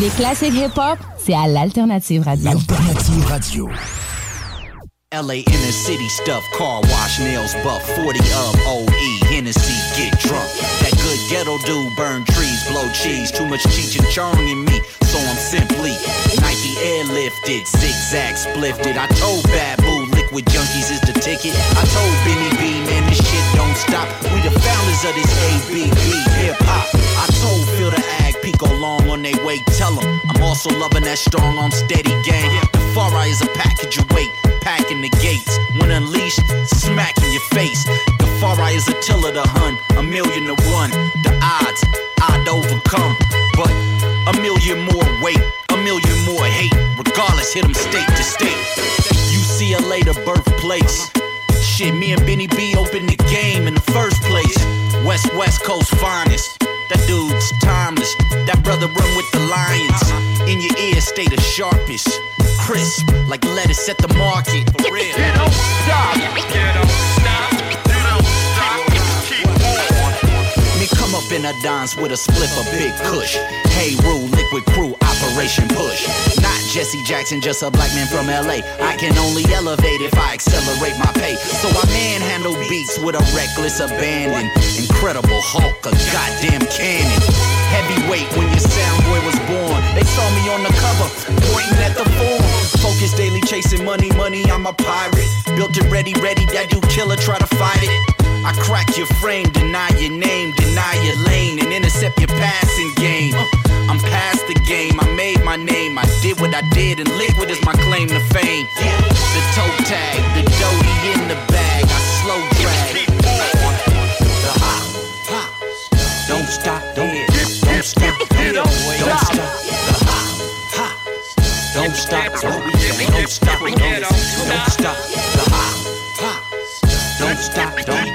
Les classiques hip-hop, c'est à l'Alternative Radio. Alternative Radio. LA inner city stuff, car wash, nails buff, 40 of OE, Hennessy, get drunk. That good ghetto dude, burn trees, blow cheese, too much Cheech and Chong in me, so I'm simply Nike airlifted, zigzag splifted. I told Bad Boo, liquid junkies is the ticket. I told Benny B, man, this shit don't stop. We the founders of this ABB hip hop. I told Phil the Ag, Pico Long on they way, tell 'em I'm also loving that strong on steady gang. The far is a package of weight packing the gates. When unleashed, smack in your face. The far right is a tiller to hunt, a million to one. The odds I'd overcome, but a million more weight, a million more hate. Regardless, hit 'em state to state. UCLA the birthplace. Shit, me and Benny B opened the game in the first place. West West Coast finest. That dude's timeless. That brother run with the lions. In your ear, stay the sharpest. Crisp, like lettuce at the market. For real. Me up in a dance with a split of big kush. Hey, rule, liquid crew, operation push. Not Jesse Jackson, just a black man from LA. I can only elevate if I accelerate my pay. So I manhandle beats with a reckless abandon. Incredible Hulk, a goddamn cannon. Heavyweight when your sound boy was born. They saw me on the cover, pointing at the form. Focus daily chasing money, money, I'm a pirate. Built it ready, ready, that you killer, try to fight it. I crack your frame, deny your name, deny your lane, and intercept your passing game. Uh, I'm past the game, I made my name, I did what I did, and liquid is my claim to fame. The toe tag, the doty in the bag, I slow drag. The hop, hop, don't stop, don't, don't stop, don't stop. The hop, hop, don't stop, don't, stop, don't, don't stop. The hop, hop, don't stop, don't,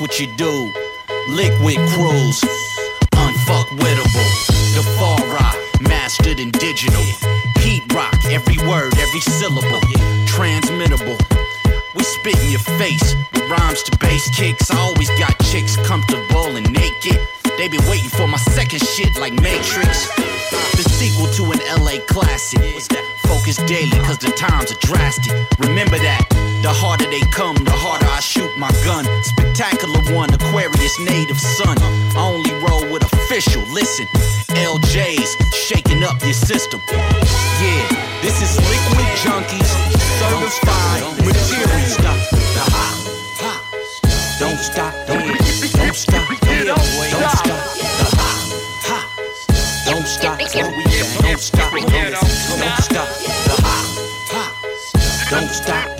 what you do. Liquid crews, unfuckwittable. The far rock, mastered in digital. Heat rock, every word, every syllable. Transmittable. We spit in your face with rhymes to bass kicks. I always got chicks comfortable and naked. They been waiting for my second shit like Matrix. The sequel to an LA classic. Focus daily, cause the times are drastic. Remember that. The harder they come, the harder I shoot my gun. Spectacular one, Aquarius native son. I only roll with official. Listen, LJ's shaking up your system. Yeah, this is liquid junkies, certified material. Don't stop. The don't, don't stop,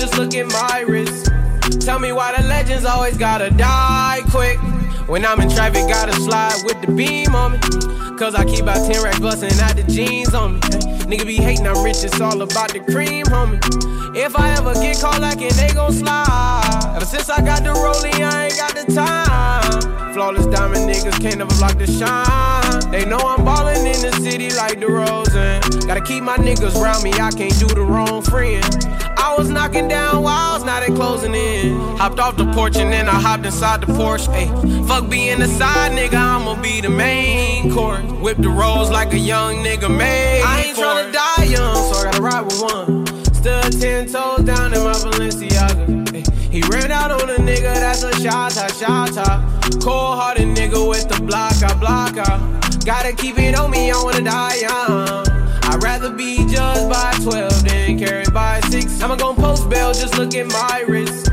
just look at my wrist. Tell me why the legends always gotta die quick. When I'm in traffic, gotta slide with the beam on me. Cause I keep out 10 racks bustin' out the jeans on me. Nigga be hating, I'm rich, it's all about the cream, homie. If I ever get caught like it, they gon' slide. Ever since I got the rollie, I ain't got the time. Flawless diamond niggas can't never block the shine. They know I'm ballin' in the city like the Rosen. Gotta keep my niggas round me, I can't do the wrong friend. I was knocking down walls, now they closing in. Hopped off the porch and then I hopped inside the Porsche. Ayy, fuck being the side nigga, I'ma be the main court. Whip the rolls like a young nigga made. I ain't tryna die young, so I gotta ride with one. Stood ten toes down in my Balenciaga. Ayy, he ran out on a nigga, that's a shot shot top. Cold hearted nigga with the block, I block. Gotta keep it on me, I wanna die young. I'd rather be judged by 12 than carried by 6. I'ma gon' post bail, just look at my wrist.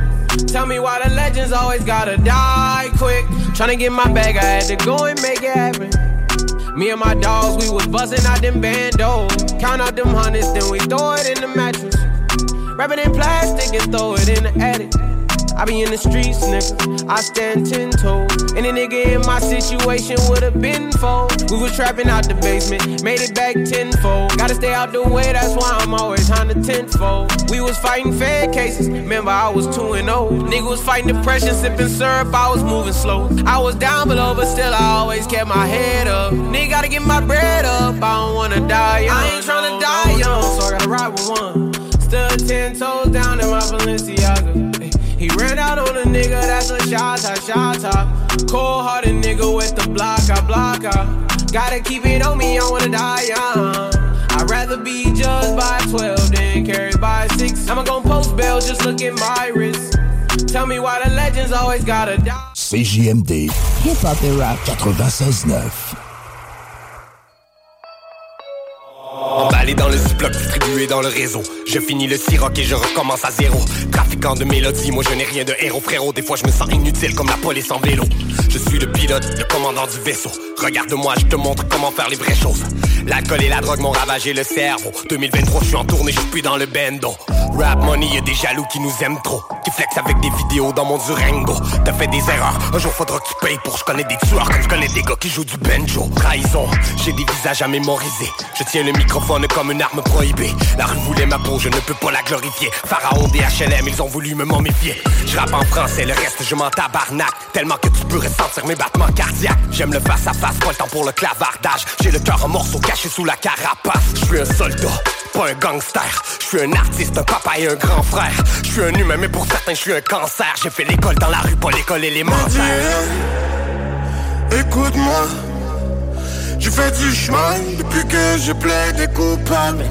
Tell me why the legends always gotta die quick. Tryna get my bag, I had to go and make it happen. Me and my dogs, we was buzzing out them bandos. Count out them hundreds, then we throw it in the mattress. Wrap it in plastic and throw it in the attic. I be in the streets, nigga. I stand ten toes. Any nigga in my situation would've been fold. We was trapping out the basement, made it back tenfold. Gotta stay out the way, that's why I'm always on the tenfold. We was fighting fed cases, remember I was 2 and 0. Nigga was fighting depression, sipping syrup, I was moving slow. I was down below, but still I always kept my head up. Nigga gotta get my bread up, I don't wanna die young. I ain't tryna die young, so I gotta ride with one. Stood ten toes down in my Balenciaga. Ay, He ran out on a nigga, that's a shot top, shot. Cold hearted nigga with the block, I block out. Gotta keep it on me, I wanna die young. I'd rather be judged by 12 than carried by 6. I'ma gon' post bail, just look at my wrist. Tell me why the legends always gotta die. CJMD Hip Hop et Rap. 96.9. Emballé dans le ziploc, distribué dans le réseau. Je finis le siroc et je recommence à zéro. Trafiquant de mélodies, moi je n'ai rien de héros, frérot. Des fois je me sens inutile comme la police en vélo. Je suis le pilote, le commandant du vaisseau. Regarde-moi, je te montre comment faire les vraies choses. L'alcool et la drogue m'ont ravagé le cerveau. 2023, je suis en tournée, je suis plus dans le bendo. Rap money, y'a des jaloux qui nous aiment trop. Qui flex avec des vidéos dans mon Durango. T'as fait des erreurs, un jour faudra que tu payes pour. Je connais des tueurs comme je connais des gars qui jouent du banjo. Trahison, j'ai des visages à mémoriser. Je tiens le microphone comme une arme prohibée. La rue voulait ma peau, je ne peux pas la glorifier. Pharaon des HLM, ils ont voulu me momifier. Je rappe en français, le reste je m'en tabarnak. Tellement que tu peux ressentir mes battements cardiaques. J'aime le face à face, pas le temps pour le clavardage. J'ai le cœur en morceaux caché sous la carapace. Je suis un soldat, pas un gangster. Je suis un artiste, un papa et un grand frère. Je suis un humain, mais pour certains, je suis un cancer. J'ai fait l'école dans la rue, pas l'école élémentaire. Écoute-moi, je fais du chemin depuis que je plaide coupable.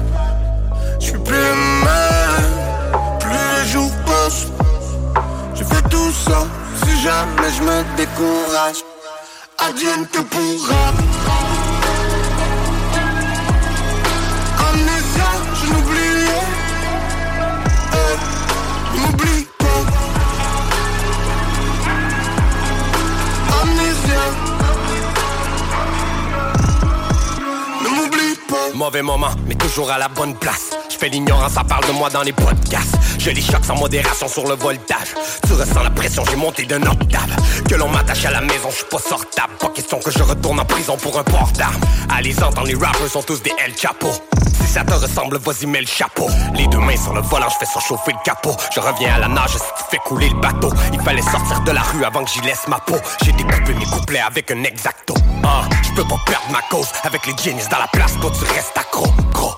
Je suis plus même, plus les jours passent. Je fais tout ça, si jamais je me décourage. Advienne que pourra. Mauvais moment, mais toujours à la bonne place. Je fais l'ignorance, ça parle de moi dans les podcasts. Je les choque sans modération sur le voltage. Tu ressens la pression, j'ai monté d'un octave. Que l'on m'attache à la maison, je suis pas sortable. Pas question que je retourne en prison pour un port d'armes. Allez entendre, les rappers sont tous des El Chapo. Si ça te ressemble, vas-y, mets le chapeau. Les deux mains sur le volant, je fais surchauffer le capot. Je reviens à la nage si tu fais couler le bateau. Il fallait sortir de la rue avant que j'y laisse ma peau. J'ai découpé mes couplets avec un exacto. Ah, je peux pas perdre ma cause avec les jeans dans la place. Toi, tu restes accro, gros.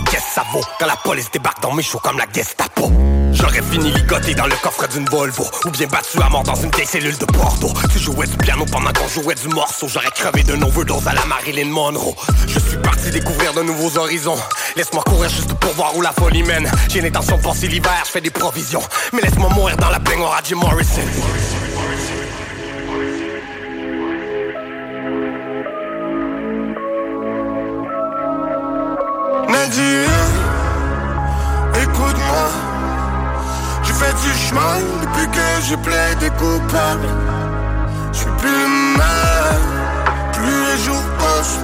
Qu'est-ce que ça vaut quand la police débarque dans mes shows comme la Gestapo? J'aurais fini ligoté dans le coffre d'une Volvo Ou bien battu à mort dans une vieille cellule de Bordeaux Tu jouais du piano pendant qu'on jouait du morceau J'aurais crevé d'un overdose à la Marilyn Monroe. Je suis parti découvrir de nouveaux horizons. Laisse-moi courir juste pour voir où la folie mène. J'ai l'intention de passer l'hiver, je fais des provisions. Mais laisse-moi mourir dans la baignoire à Jim Morrison écoute-moi. Je fais du chemin depuis que je plaide coupable. Je suis plus le même, plus les jours passent.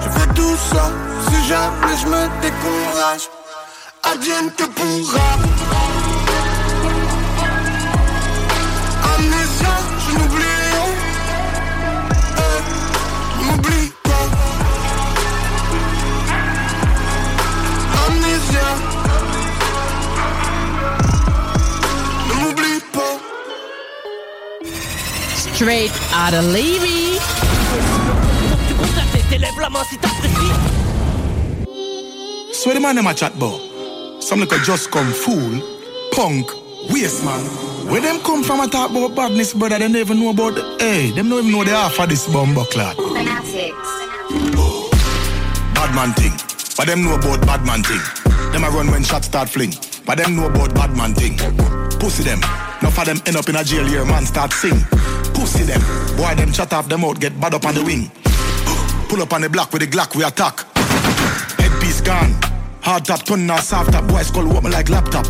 Je fais tout ça, si jamais je me décourage. Advienne que pourra. Straight out of Levy. So the man them a chat about? Some little just come fool, punk, waste man. Where them come from a talk about badness, brother, they never know about the, hey, them don't even know the half of this bumbo clot. Bad man thing. But them know about bad man thing. Them a run when shots start fling. But them know about bad man thing. Pussy them. Enough of them end up in a jail here, man start sing. Pussy them. Boy, them chat off them out, get bad up on the wing. Pull up on the block with the Glock, we attack. Headpiece gone. Hard top, turn now soft top. Boys call what me like laptop.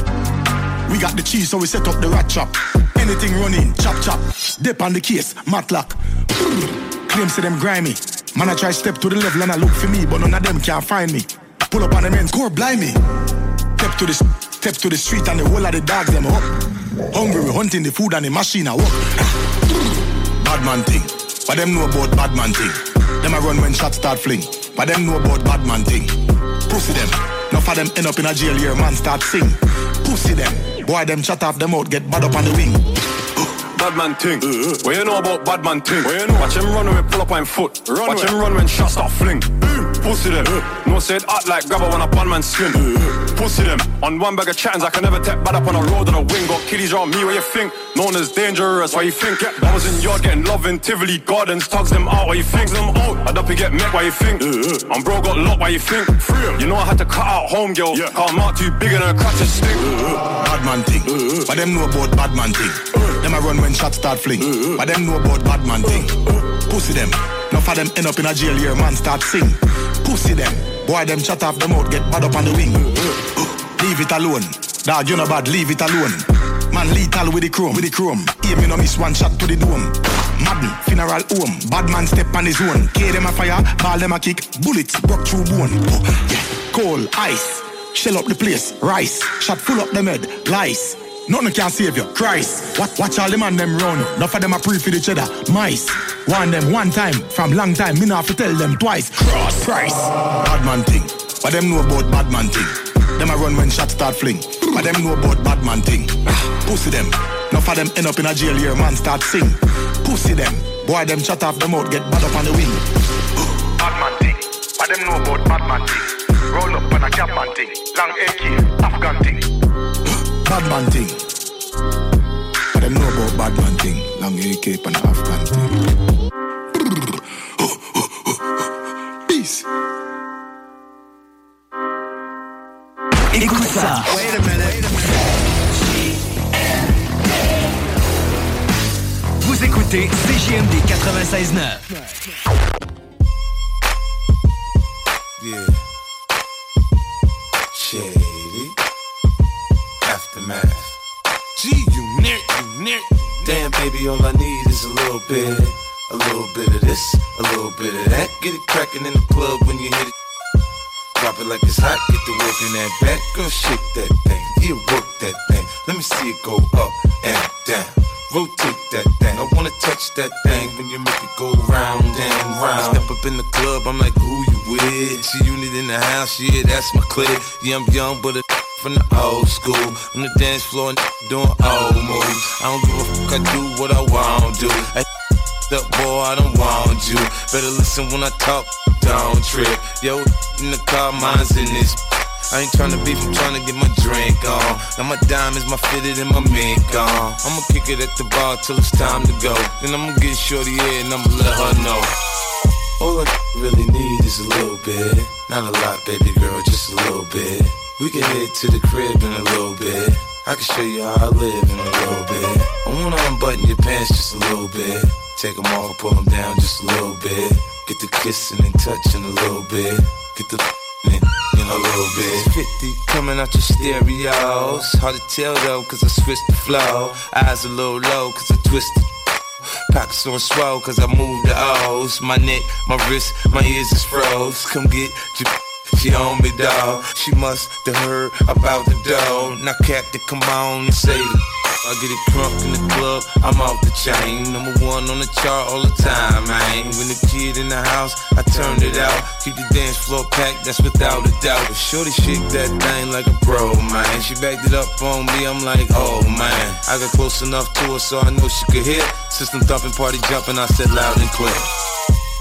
We got the cheese, so we set up the rat trap. Anything running, chop chop. Dip on the case, matlock. Claim say them grimy. Man, I try step to the level and I look for me, but none of them can find me. Pull up on the men's core, blind me. Step to the step to the street and the whole of the dogs them up. Hungry, we hunting the food and the machine I walk. Bad man thing, but them know about bad man thing. Them a run when shots start fling, but them know about bad man thing. Pussy them, enough of them end up in a jail here, man start sing. Pussy them, boy them shut off them out, get bad up on the wing. Bad man ting. Uh, uh. What you know about bad man ting? What you know? Watch him run when we pull up on foot. Run Watch him run when shots start fling. Pussy them. No said act like grabber when a bad man skin. Pussy them. On one bag of chattings, I can never tap bad up on a road on a wing. Got kiddies around me, what you think? Known as dangerous, why you think? I was in yard getting love in Tivoli Gardens. Tugs them out, why you think? them out. I'd up and get met, why you think? I'm bro got locked, why you think? You know I had to cut out home girl. Yeah. I'm out too big and a crutch to stick. Bad man thing, but them know about bad man thing. Them I run when shots start fling, but them know about bad man thing. Pussy them, enough of them end up in a jail here, man start sing. Pussy them, boy them shut off them out, get bad up on the wing. Leave it alone, dog you know bad, leave it alone. Man lethal with the chrome, with the chrome. Aim me no miss one shot to the dome. Madden, funeral home, bad man step on his own. K them a fire, ball them a kick, bullets broke through bone. Oh, yeah, coal, ice, shell up the place, rice, shot full up them head, lice. Nothing can save you, Christ. Watch, watch all them man them run. Enough of them a pre for each other. Mice. One them one time, from long time, me not have to tell them twice. Cross price. Bad man thing. But them know about bad man thing. Them a run when shots start fling. But them know about bad man thing. Pussy them. Enough of them end up in a jail here, man start sing. Pussy them. Boy them shut off them out, get bad up on the wing. Bad man thing. But them know about bad man thing. Roll up on a cap man thing. Long AK, Afghan thing. Bad man thing. But them know about bad man thing. Long AK and Afghan thing. Peace. Écoute ça. Vous écoutez CJMD 96.9. Yeah. Baby, all I need is a little bit. A little bit of this, a little bit of that. Get it crackin' in the club when you hit it. Drop it like it's hot, get the work in that back. Girl, shake that thing, yeah, work that thing. Let me see it go up and down. Rotate that thing. I wanna touch that thing when you make it go round and round. I step up in the club, I'm like, who you with? She unit in the house, yeah, that's my clique. Yeah, I'm young, but a from the old school. On the dance floor and doing old moves. I don't give a fuck, I do what I want to do. I up, boy, I don't want you. Better listen when I talk, don't trip. Yo, in the car, mine's in this. I ain't tryna beef, I'm tryna get my drink on. Now my diamonds, my fitted, and my mink on. I'ma kick it at the bar till it's time to go. Then I'ma get shorty here and I'ma let her know. All I really need is a little bit. Not a lot, baby girl, just a little bit. We can head to the crib in a little bit. I can show you how I live in a little bit. I wanna unbutton your pants just a little bit. Take them off, pull them down just a little bit. Get the kissing and touching a little bit. Get the in, in a little bit. 50 coming out your stereos. Hard to tell though, cause I switched the flow. Eyes a little low, cause I twisted. Pockets on swell, cause I moved the O's. My neck, my wrist, my ears is froze. Come get your she on me, dog. She must have heard about the dough. Now, Captain, come on and say the. I get it drunk in the club, I'm off the chain. Number one on the chart all the time, man. When the kid in the house, I turn it out. Keep the dance floor packed, that's without a doubt. But shorty shake that thing like a bro, man. She backed it up on me, I'm like, oh man. I got close enough to her so I know she could hear. System thumping, party jumping, I said loud and clear.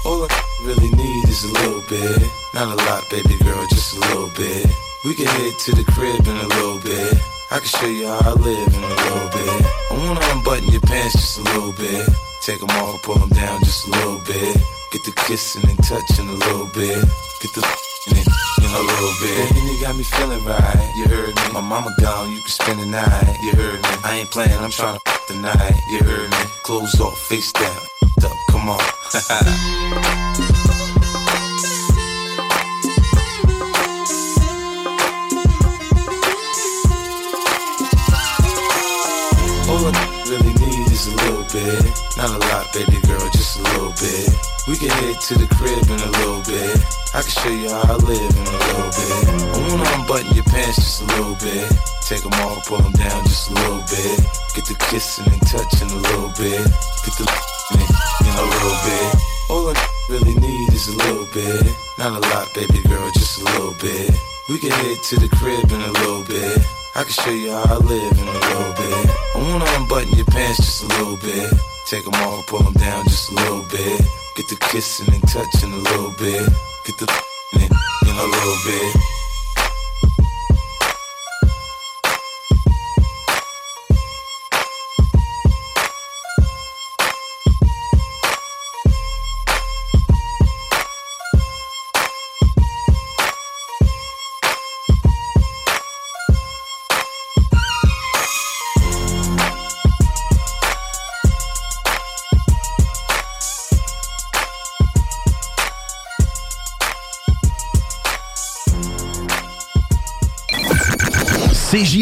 All I really need is a little bit. Not a lot, baby girl, just a little bit. We can head to the crib in a little bit. I can show you how I live in a little bit. I wanna unbutton your pants just a little bit. Take them off, pull them down just a little bit. Get the kissing and touching a little bit. Get the in it in a little bit. And you got me feeling right, you heard me. My mama gone, you can spend the night, you heard me. I ain't playing, I'm trying to f- the night, you heard me. Clothes off, face down, up, come on. really need is a little bit. Not a lot, baby girl, just a little bit. We can head to the crib in a little bit. I can show you how I live in a little bit. I wanna unbutton your pants just a little bit. Take them off, pull them down just a little bit. Get the kissing and touching a little bit. Get the in a little bit. All I really need is a little bit. Not a lot, baby girl, just a little bit. We can head to the crib in a little bit. I can show you how I live in a little bit. I wanna unbutton your pants just a little bit. Take them off, pull them down just a little bit. Get the kissing and touching a little bit. Get the in a little bit.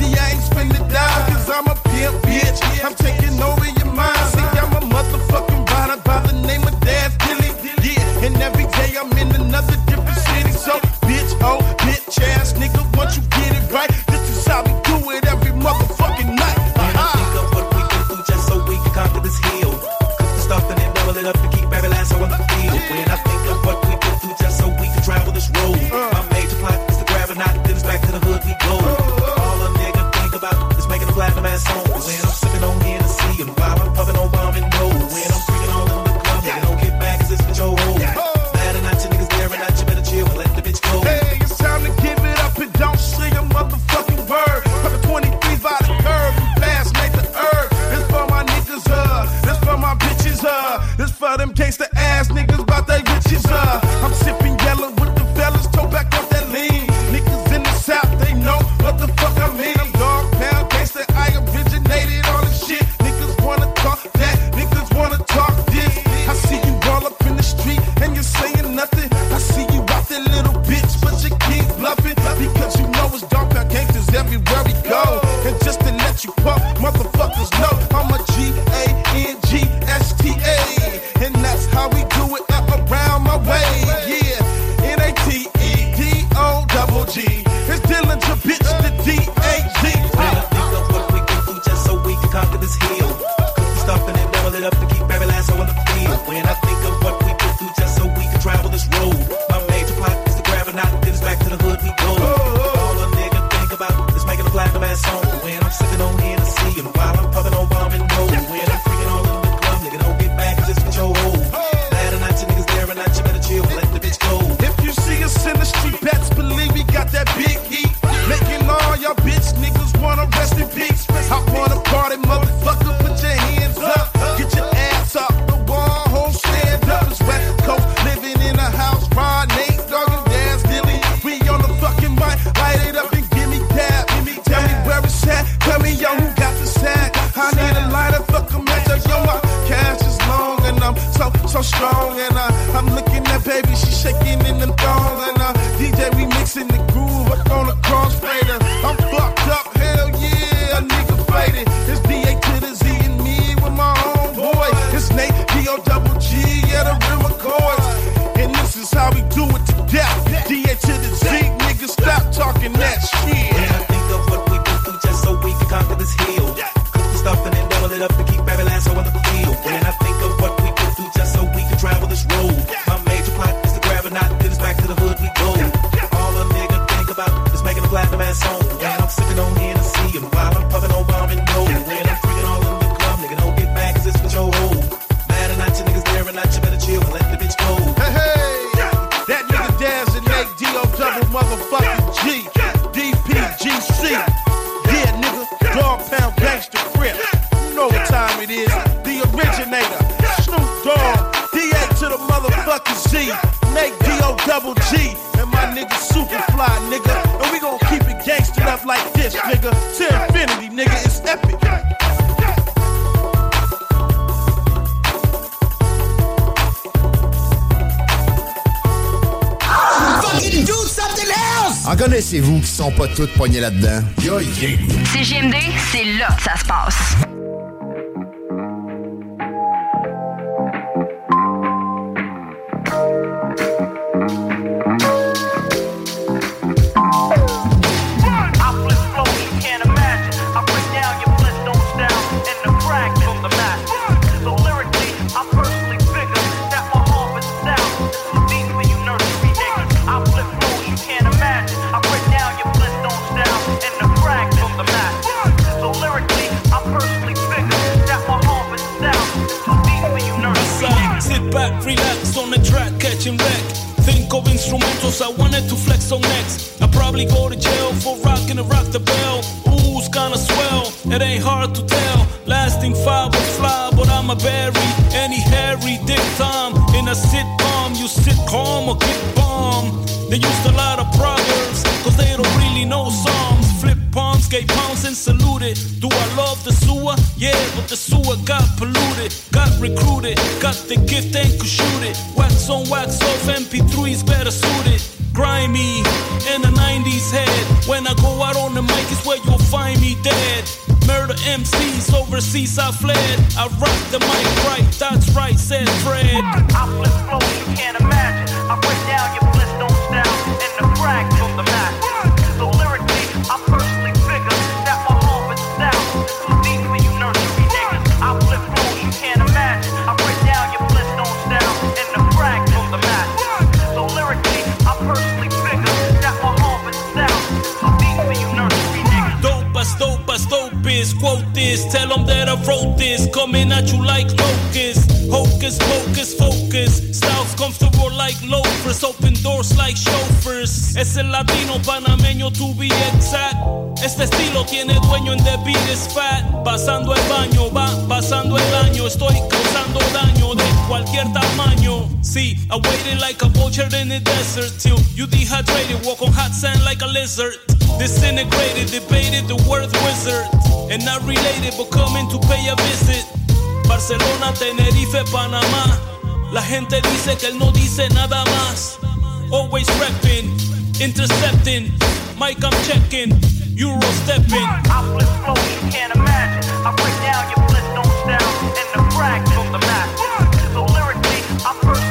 see, I ain't spending double G, and my nigga super fly, nigga. And we gon' keep it gangster up like this, nigga. To infinity, nigga, it's epic. En connaissez-vous qui sont pas toutes poignées là-dedans? Yo, yeah. CGMD, c'est là que ça se passe. Barcelona, Tenerife, Panamá. La gente dice que él no dice nada más. Always repping, intercepting. Mike, I'm checking. Euro stepping. You can't imagine. I break down your bliss, don't sound in the the. So lyrically, I first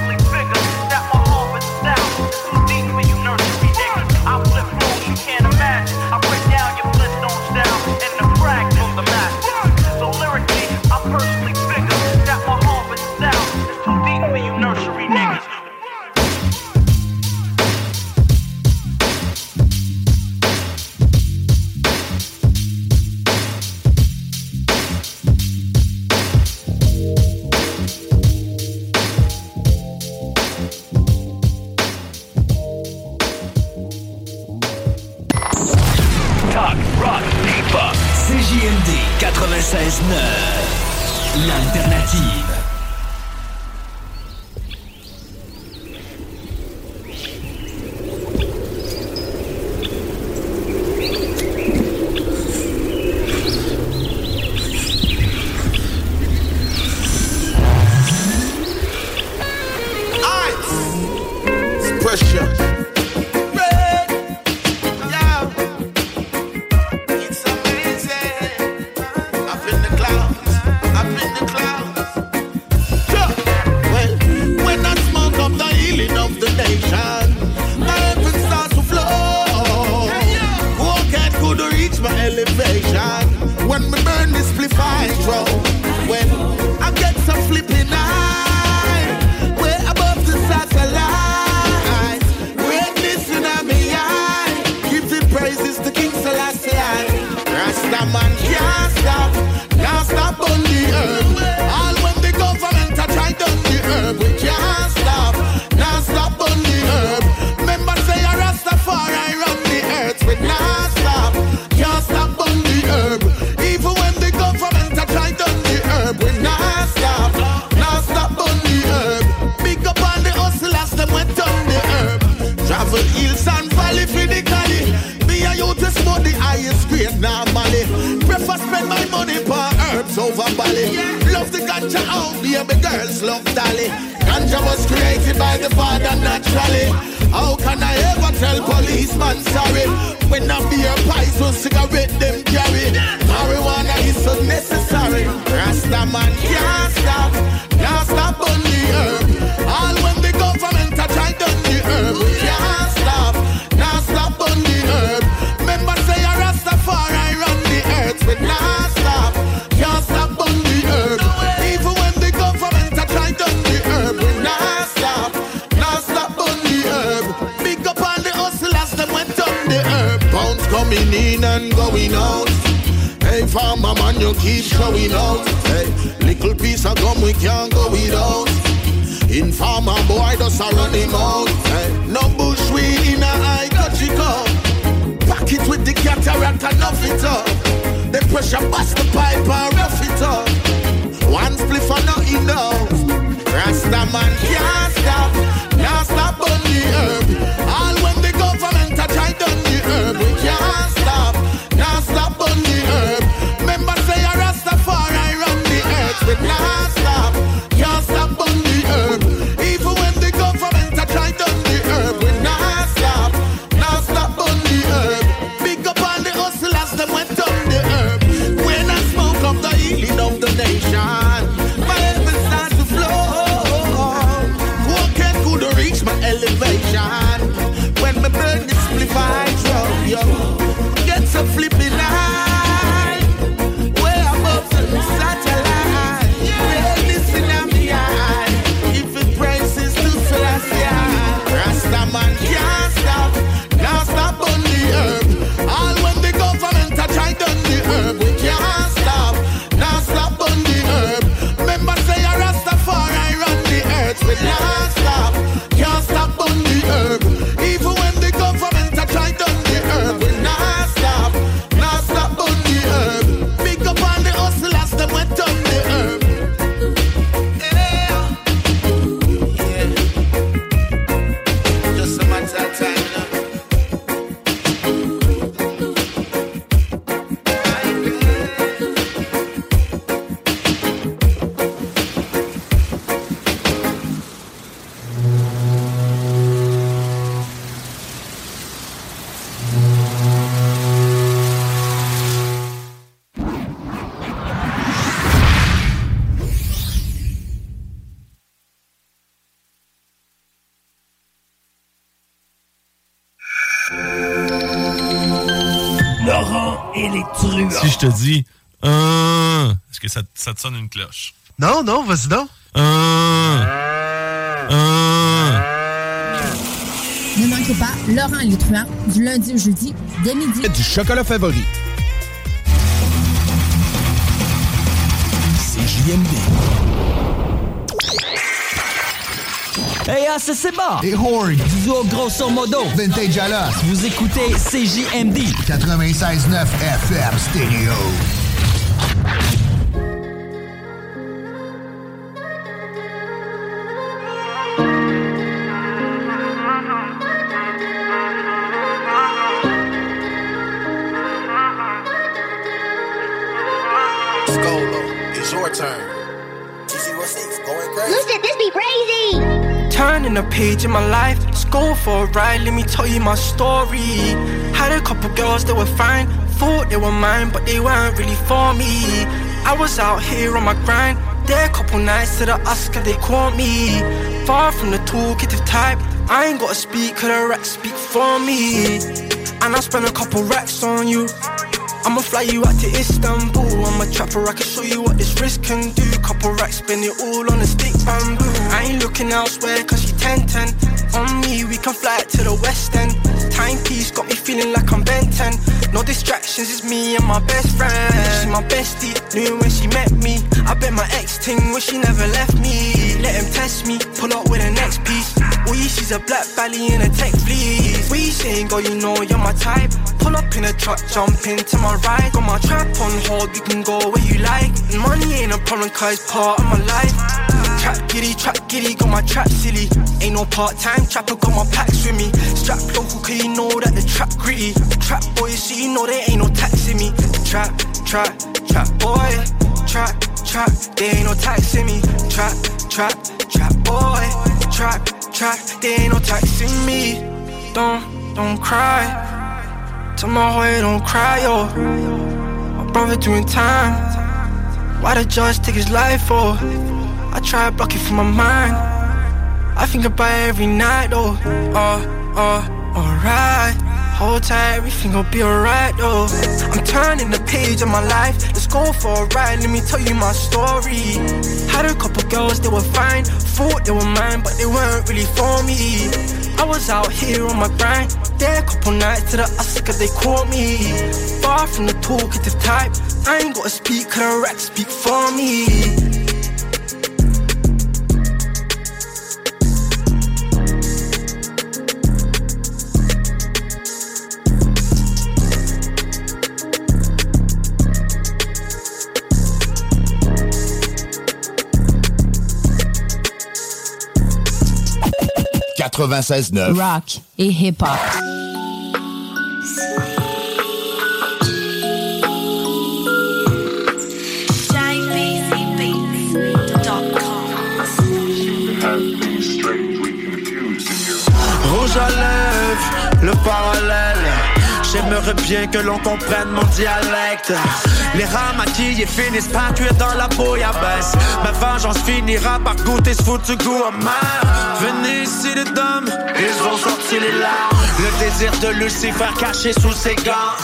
place I out. No bush we in a high country cup. Pack it with the cataract and off it up. The pressure bust the pipe and rough it up. One spliff are not enough. Rasta man can't. ça te sonne une cloche. Non, non, vas-y donc. Euh. Euh. Euh. Ne manquez pas Laurent Létruant du lundi au jeudi dès midi. Du chocolat favori. C'est Hey, ah, c'est bar! Et Horn! Duo grosso modo! Vintage à Vous écoutez CJMD! 96.9 FM Stereo! A page in my life, let's go for a ride. Let me tell you my story. Had a couple girls that were fine, thought they were mine, but they weren't really for me. I was out here on my grind. There a couple nights to the Oscar, they caught me. Far from the talkative type, I ain't gotta speak, cause the racks speak for me. And I spent a couple racks on you. I'ma fly you out to Istanbul. I'm a trapper, I can show you what this wrist can do. Couple racks, spend it all on a stick bamboo. I ain't looking elsewhere, cause she 10 10. On me, we can fly to the west end. Timepiece got me feeling like I'm Ben 10. No distractions, it's me and my best friend. She's my bestie, knew when she met me. I bet my ex ting wish she never left me. Let him test me, pull up with the next piece. We, she's a black valley in a tech fleece. We saying, girl, you know you're my type. Pull up in a truck, jump into my ride. Got my trap on hold, we can go where you like. Money ain't a problem, cause it's part of my life. Trap giddy, trap giddy, got my trap silly. Ain't no part time trapper, got my packs with me. Strap local, cause you know that the trap gritty. Trap boy, so you know there ain't no tax in me. Trap, trap, trap boy. Trap, trap, there ain't no tax in me. Trap, trap, trap boy. Trap, trap, there ain't no tax in me. Don't, don't cry. Tell my boy don't cry, yo. My brother doing time. Why the judge take his life for? I try to block it from my mind. I think about it every night, though. Uh, uh, alright. Hold tight, everything gon' be alright, though. I'm turning the page of my life. Let's go for a ride, let me tell you my story. Had a couple girls, they were fine. Thought they were mine, but they weren't really for me. I was out here on my grind. There a couple nights to the Oscar, they caught me. Far from the talkative type. I ain't gotta speak, cause the racks speak for me. 96.9. Rock et hip-hop. le parallèle J'aimerais bien que l'on comprenne mon dialecte. Les rats maquillés finissent par cuire dans la bouillabaisse. Ma vengeance finira par goûter ce foutu goût amer. Venez ici les dames, ils ont sorti les larmes. Le désir de Lucifer caché sous ses gants.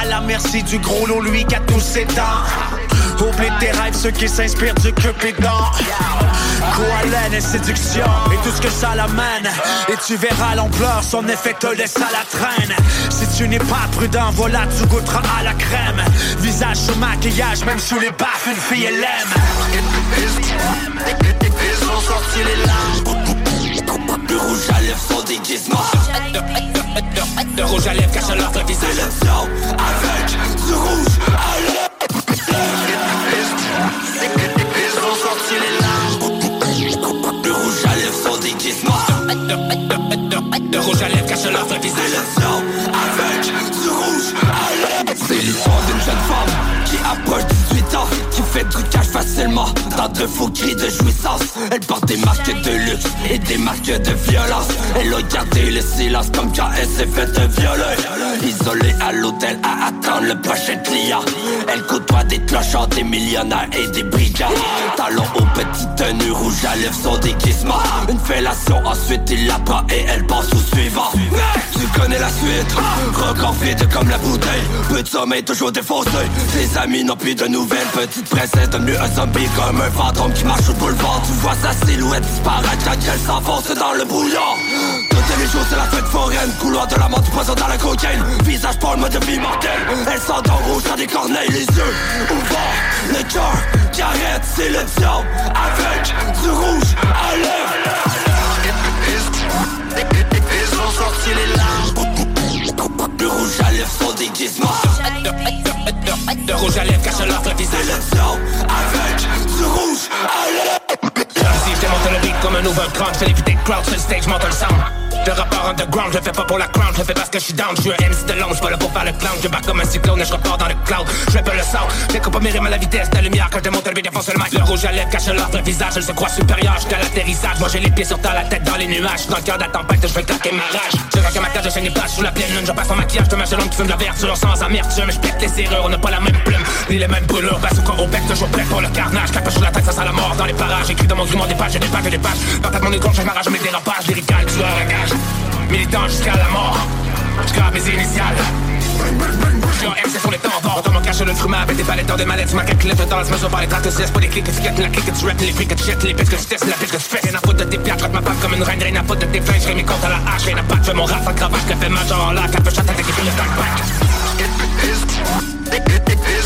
À la merci du gros lot, lui qui a tous ses dents. Oublie tes rêves, ceux qui s'inspirent du cupidon. Coalène et séduction et tout ce que ça l'amène. Et tu verras l'ampleur, son effet te laisse à la traîne. Si tu n'es pas prudent, voilà, tu goûteras à la crème. Visage sous maquillage, même sous les baffes, une fille elle aime. Ils ont sorti les. Le rouge à lèvres Le rouge à lèvres cache visage avec du rouge Le à lèvres cache leur vrai visage avec du rouge à lèvres C'est l'histoire d'une jeune femme qui approche 18 ans Cash facilement. Dans de faux cris de jouissance. Elle porte des masques de luxe et des masques de violence. Elle a gardé le silence comme quand elle s'est fait violer. Isolée à l'hôtel à attendre le prochain client. Elle côtoie des clochards, des millionnaires et des brigands. Talons aux petites tenues rouges à lèvres son déguisement. Une fellation ensuite il la prend et elle passe au suivant. Tu connais la suite? Record vide comme la bouteille. Peu de sommeil toujours défoncé. Ses amis n'ont plus de nouvelles. Petite princesse devenue un zombie comme un fantôme qui marche au boulevard. Tu vois sa silhouette disparaître quand elle s'enfonce dans le brouillard Toutes les jours c'est la fête foraine. Couloir de la mort du poison dans la cocaïne. Visage pour le mode de vie mortel Elle s'endort rouge dans des corneilles Les yeux ouverts, le cœur qui arrête C'est le diable. Avec du rouge à lèvres. Ils ont sorti les larmes. Le rouge à lèvres sont déguisements Le rouge à lèvres cache leur visage avec du rouge à lèvres. Explosif, démonte le beat comme un overcrown Fais léviter crowd sur le stage, monte le sound Le rapport underground, je le fais pas pour la crown, je le fais parce que je suis down. Je suis un MC de l'ombre, je là pour faire le clown. Je bats comme un cyclone et je repars dans le cloud. Je pas le sang, j'écoute pas mes rimes à la vitesse la lumière. Quand je démonte le défonce le mic. Le rouge à lèvres cache l'ordre visage, elle se croit supérieur jusqu'à l'atterrissage. Moi j'ai les pieds sur terre, la tête dans les nuages. Dans le cœur de la tempête, je vais claquer ma rage. Je claque ma tête, je saigne les sous la pleine lune. Je passe en maquillage, je te l'homme qui fume de la verdure sans amertume. Je pète les serrures, on n'a pas la même plume, ni les mêmes brûlures. Passe au corps au bec, toujours prêt pour le carnage. Claque sur la tête, ça sent la mort dans les parages. Écrit dans mon grimoire des pages, j'ai des pages et des pages. Partage mon écorche, je m'arrache mes dérapages. Tu gage. Militant jusqu'à la mort, jusqu'à mes initiales. Je suis en MC sur les temps Dans mon cache le truc avec des palettes dans des mallettes. Ma calculette dans la mesure par les traces de cesse Pas des clics que tu la clique que tu rap Les prix que tu les pistes que tu La piste que tu fais. Rien à foutre de tes pierres, traite ma femme comme une reine Rien à foutre de tes flingues, je mes comptes à la hache Rien à je fais mon rap sans cravache Que fait ma genre en lac, un peu chatte avec les filles de backpack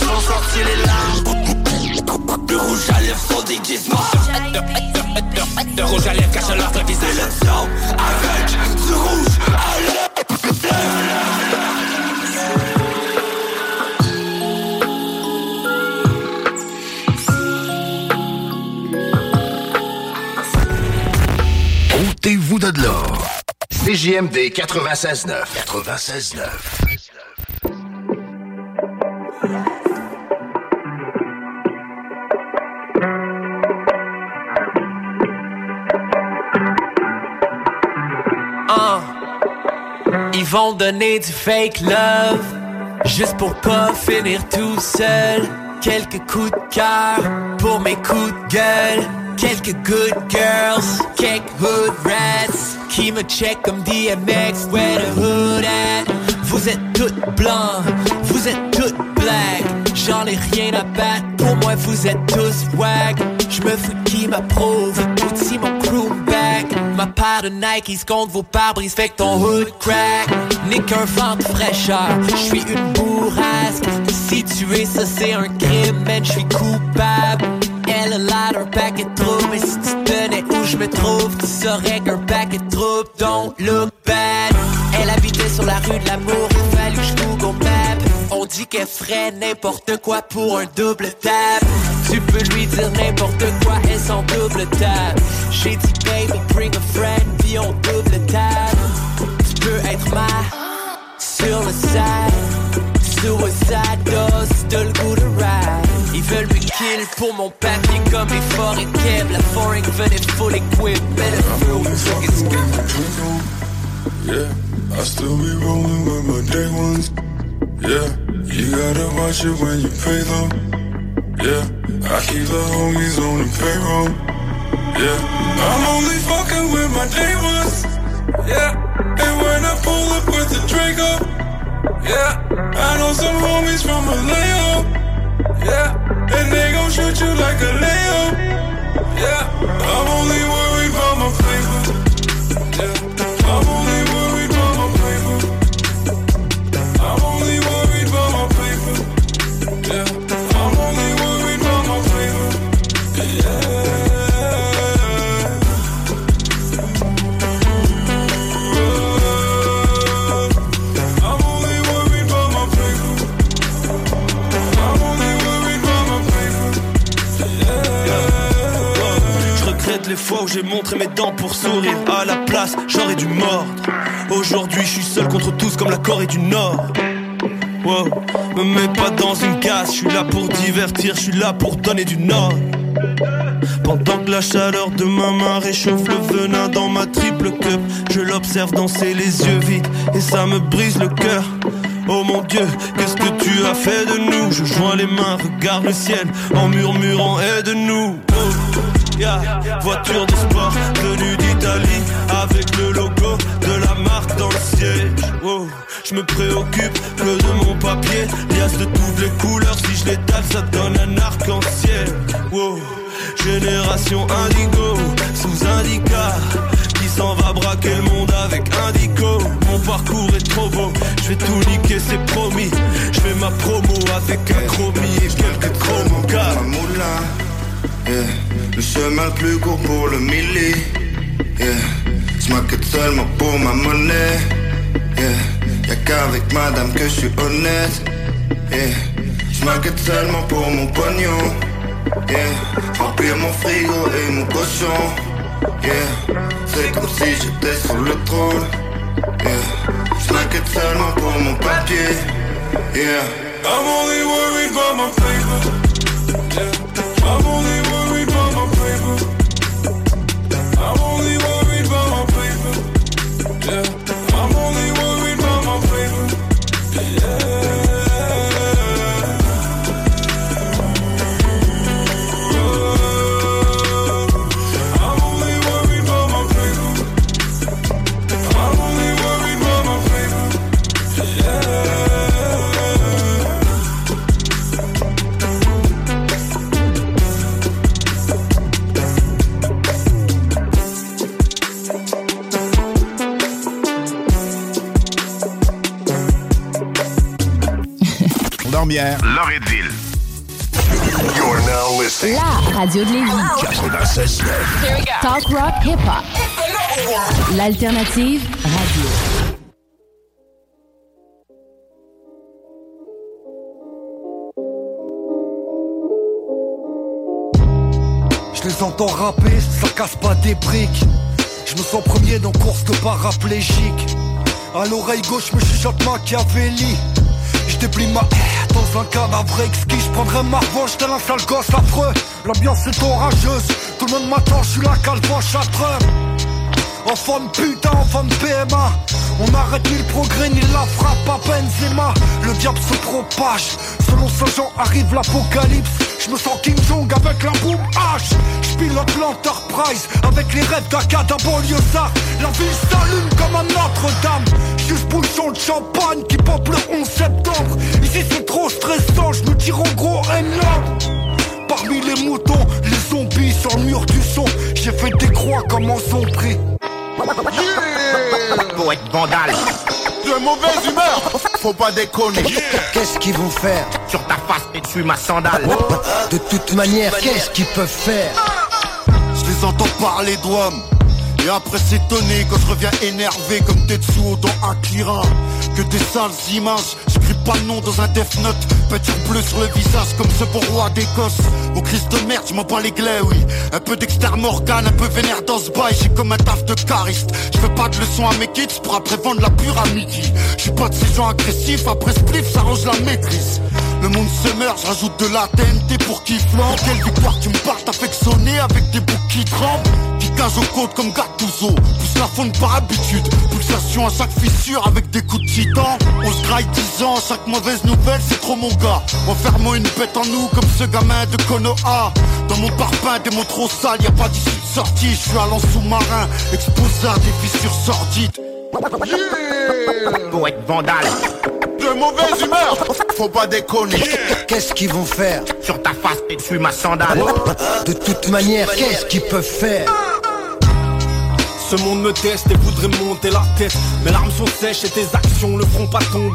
Ils ont sorti les larmes Le rouge à lèvres sont des gizmos Le rouge à lèvres cache leur visage Le sang avec du rouge à lèvres Ôtez-vous de l'or. CJMD 96.9. 96.9. Ils vont donner du fake love Juste pour pas finir tout seul. Quelques coups de cœur pour mes coups de gueule. Quelques good girls, quelques hood rats Qui me check comme DMX, where the hood at? Vous êtes toutes blancs, vous êtes toutes black. J'en ai rien à battre, pour moi vous êtes tous wag Je me fous qui m'approuve, aussi mon crew Ma paire de Nikes contre vos pare-brises fait que ton hood crack Nick un vent de fraîcheur, je suis une bourrasque. Si tu es ça c'est un crime, man, je coupable. Elle a l'air d'un paquet de troubles Et si tu tenais où je me trouve Tu saurais qu'un paquet de troubles Don't look bad. Elle habitait sur la rue de l'amour Il fallu que je Google Map On dit qu'elle ferait n'importe quoi pour un double tap. Tu peux lui dire n'importe quoi Elle s'en double tap. J'ai dit baby bring a friend Puis on double tap. Tu peux être ma Sur le side Suicide dose, t'as le goût de ride. Ils veulent me kill pour mon papier comme les forêts Keb. La foreign venait full equip took its Yeah, I still be. Yeah, you gotta watch it when you pay them. Yeah, I keep the homies on the payroll. Yeah, I'm only fucking with my day ones. Yeah, and when I pull up with the Draco. Yeah, I know some homies from a Vallejo. Yeah, and they gon' shoot you like a Leo. Yeah, I'm only worried about my paper. Yeah, j'ai montré mes dents pour sourire. À la place, j'aurais dû mordre. Aujourd'hui, je suis seul contre tous comme la Corée du Nord. Wow, me mets pas dans une case. Je suis là pour divertir, je suis là pour donner du nord. Pendant que la chaleur de ma main réchauffe le venin dans ma triple cup, je l'observe danser les yeux vides et ça me brise le cœur. Oh mon Dieu, qu'est-ce que tu as fait de nous? Je joins les mains, regarde le ciel en murmurant aide-nous. Oh. Voiture de sport venue d'Italie avec le logo de la marque dans le siège. Oh, je me préoccupe que de mon papier, liasse de toutes les couleurs. Si je l'étale, ça donne un arc-en-ciel. Wow. Génération indigo, sous indica Qui s'en va braquer le monde avec indico Mon parcours est trop beau, je vais tout niquer, c'est promis Je fais ma promo avec un chromie et quelques chromos yeah. Le chemin le plus court pour le milli, yeah. Je m'inquiète seulement pour ma monnaie, yeah. Y'a qu'avec madame que je suis honnête, yeah. Je m'inquiète seulement pour mon pognon, yeah. Remplir mon frigo et mon cochon, yeah. C'est comme si j'étais sur le trône. Yeah. Je m'inquiète seulement pour mon papier. Yeah. I'm Dormière. Loretteville. You're now listening. La radio de Lévis. Talk rock hip hop. L'alternative radio. Je les entends rapper, ça casse pas des briques. Je me sens premier dans course de paraplégique. À l'oreille gauche, me chuchote Machiavelli. Je déplie ma dans un cadavre exquis. Je prendrai ma revanche tel un sale gosse affreux. L'ambiance est orageuse, tout le monde m'attend, je suis la calvo châtreux. Enfant de putain, enfant de PMA On n'arrête ni le progrès ni la frappe à Benzema. Le diable se propage. Selon genre arrive l'apocalypse. Je me sens King Jong avec la boom H. Je pilote l'Enterprise Avec les rêves d'Aka d'un La ville s'allume comme un Notre-Dame. Juste bouchon de champagne qui pop le 11 septembre. Ici c'est trop stressant, je me tire en gros énorme. Parmi les moutons, les zombies sur le mur du son. J'ai fait des croix comme en son prix Poète vandale. De mauvaise humeur, faut pas déconner. Qu'est-ce qu'ils vont faire? Sur ta face et dessus ma sandale. De toute manière, qu'est-ce qu'ils peuvent faire? Je les entends parler d'hommes Et après s'étonner quand je reviens énervé comme Tetsuo dans Akira. Que des sales images, pas le nom dans un death note. Peinture bleue sur le visage comme ce beau roi d'Écosse. Mon Christ de merde, je les glaies, oui. Un peu d'Exter Morgan, un peu vénère dans ce bail. J'ai comme un taf de chariste Je fais pas de leçons à mes kids pour après vendre la pure à midi. Je suis pas de ces gens agressifs, après spliff ça range la maîtrise. Le monde se meurt, je rajoute de la TNT pour qu'il flambe Quelle victoire tu me parles affectionné avec des boucs qui tremblent Qui cagent aux côtes comme Gattuso. Pousse la faune par habitude. Pulsation à chaque fissure avec des coups de titan. On se graille 10 ans, chaque mauvaise nouvelle c'est trop mon gars. Enfermons une bête en nous comme ce gamin de Konoha. Dans mon parpaing, des mots trop sales, y a pas d'issue de sortie. Je suis allant sous-marin, exposé à des fissures sordides. Poète vandale. De mauvaise humeur, faut pas déconner. Qu'est-ce qu'ils vont faire? Sur ta face et dessus ma sandale. De toute manière, qu'est-ce qu'ils peuvent faire? Ce monde me teste et voudrait monter la tête. Mes larmes sont sèches et tes actions le feront pas tomber.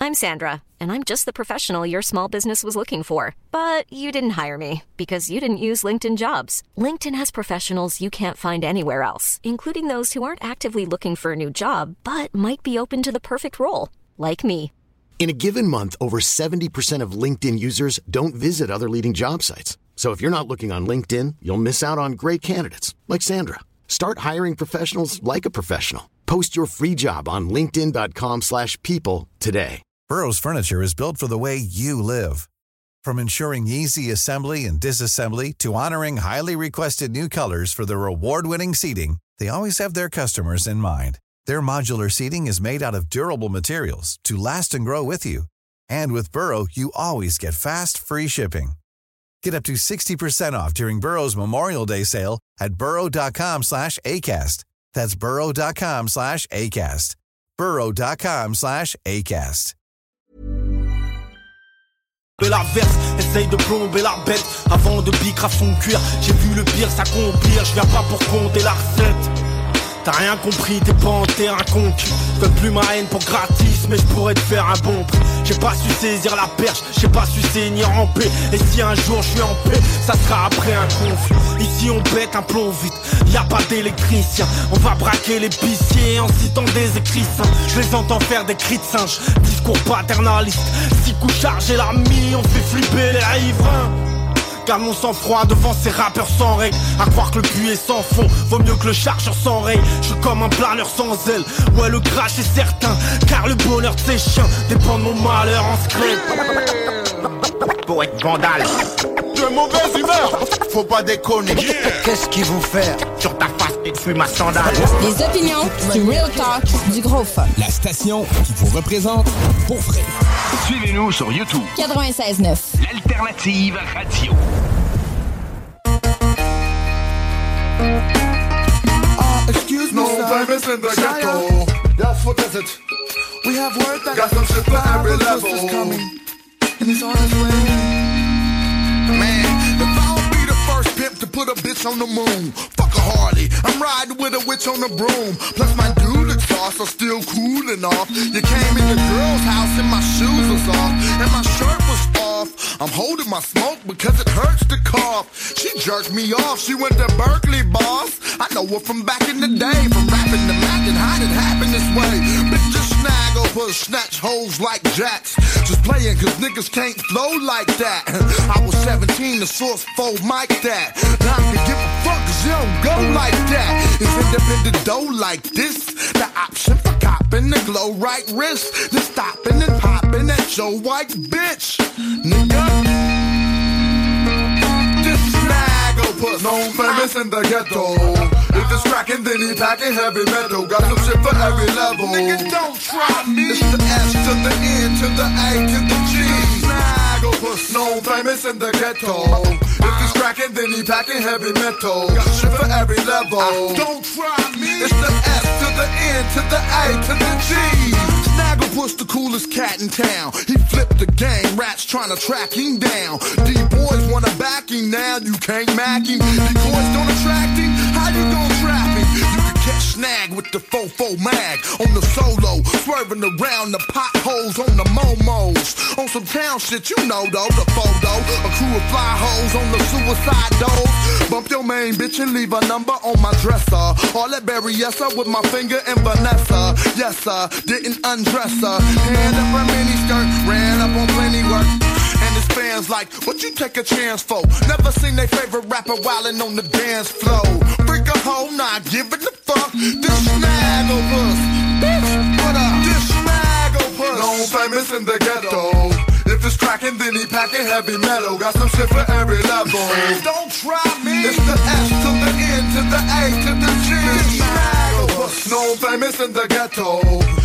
I'm Sandra, and I'm just the professional your small business was looking for. But you didn't hire me because you didn't use LinkedIn jobs. LinkedIn has professionals you can't find anywhere else, including those who aren't actively looking for a new job but might be open to the perfect role, like me. In a given month, over 70% of LinkedIn users don't visit other leading job sites. So if you're not looking on LinkedIn, you'll miss out on great candidates like Sandra. Start hiring professionals like a professional. Post your free job on linkedin.com/people today. Burrow's furniture is built for the way you live. From ensuring easy assembly and disassembly to honoring highly requested new colors for their award-winning seating, they always have their customers in mind. Their modular seating is made out of durable materials to last and grow with you. And with Burrow, you always get fast, free shipping. Get up to 60% off during Burrow's Memorial Day sale at burrow.com slash ACAST. That's burrow.com slash ACAST. burrow.com slash ACAST. Et la verse, essaye de plomber la bête Avant de piquer à son cuir J'ai vu le pire s'accomplir Je viens pas pour compter la recette T'as rien compris, t'es pas en terrain conquis fais plus ma haine pour gratis Mais je pourrais te faire un bon prix. J'ai pas su saisir la perche J'ai pas su saigner en paix. Et si un jour je suis en paix Ça sera après un conflit. Ici on pète un plomb vite. Y a pas d'électricien. On va braquer l'épicier En citant des écrits saints Je les entends faire des cris de singe. Discours paternaliste. Six coups chargés l'ami On fait flipper les riverains Garde mon sang-froid devant ces rappeurs sans règles. À croire que le puits est sans fond, vaut mieux que le chargeur sans rail. Je suis comme un planeur sans aile. Ouais, le crash est certain, car le bonheur de ces chiens dépend de mon malheur en Pour être vandale. Es mauvaise humeur, faut pas déconner. Qu'est-ce qu'ils vont faire sur ta face et fuis ma sandale Les opinions, du real talk, du gros fun. La station qui vous représente pour vrai. Suivez-nous sur YouTube. 96.9. L'alternative radio. Excuse me, no. That's what is it? We have word that got some shit for every level. Coming, and he's on his way. Man, if I don't be the first pimp to put a bitch on the moon, fuck a Harley. I'm riding with a witch on the broom. Plus my dude exhaust are still cooling off. You came in the girl's house and my shoes was off, and my shirt was off. I'm holding my smoke because it hurts to cough. She jerked me off. She went to Berkeley, boss. I know her from back in the day, from rapping to macking. How did it happen this way? Push, snatch holes like jacks. Just playing cause niggas can't flow like that. I was 17, the source four mic that. Now I can give a fuck cause you don't go like that. It's independent dough like this. The option for copping the glow right wrist. The stopping and popping at your white bitch. Nigga. This puss. Known famous in the ghetto. If it's cracking, then he packing heavy metal. Got some shit for every level. Nigga, don't try me. It's the S to the N to the A to the G. Snaggle puss. Known famous in the ghetto. If it's cracking, then he packing heavy metal. Got shit for every level. Don't try me. It's the S to the N to the A to the G. Snagglepuss the coolest cat in town. He flipped the game, rats trying to track him down. D-boys wanna back him now, you can't mack him. Decoys don't attract him, how you gonna snag with the fofo mag on the solo, swerving around the potholes on the momos. On some town shit, you know though, the photo. A crew of fly hoes on the suicide doors. Bump your main bitch and leave a number on my dresser. All that berry yes sir with my finger and Vanessa. Yes sir, didn't undress her. Hand up her mini skirt, ran up on plenty work. Fans like, what you take a chance for? Never seen their favorite rapper wildin' on the dance floor. Freak a hoe, not giving a fuck. This snaggle puss. Bitch, what up? This snaggle puss. Known famous in the ghetto. If it's cracking, then he packing heavy metal. Got some shit for every level. Don't try me. It's the S to the N to the A to the G. Known famous in the ghetto.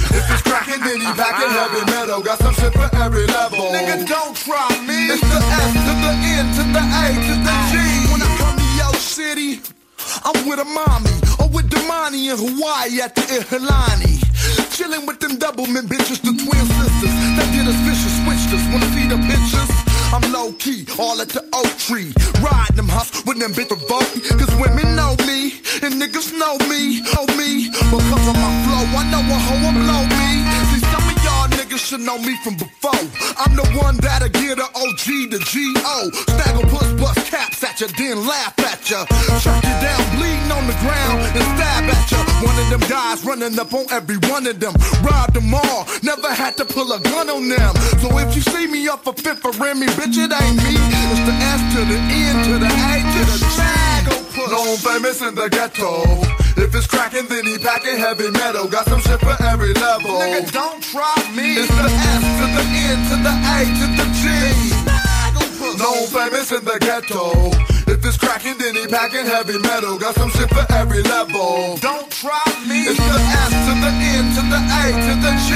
If it's cracking, then he packing heavy metal. Got some shit for every level. Nigga, don't try me. It's the S to the N to the A to the G. When I come to your city, I'm with a mommy or with Damani in Hawaii at the Ihilani. Chilling with them double mint bitches, the twin sisters. They did us vicious, switched us. Wanna low key, all at the oak tree. Riding them huffs with them bitch vote. Cause women know me, and niggas know me, know me. Because of my flow, I know a hoe will blow me. Niggas should know me from before. I'm the one that'll get a OG to G-O. Snagglepuss bust caps at ya, then laugh at ya. Chuck you down, bleeding on the ground, and stab at ya. One of them guys running up on every one of them. Robbed them all, never had to pull a gun on them. So if you see me up a fifth for Remy, bitch, it ain't me. It's the S to the N to the A to the Staggle puss. Known famous in the ghetto. If it's cracking, then he packing heavy metal. Got some shit for every level. Nigga, don't try me. It's the S to the N to the A to the G. Known famous in the ghetto. If it's cracking, then he packing heavy metal. Got some shit for every level. Don't try me. It's the S to the N to the A to the G.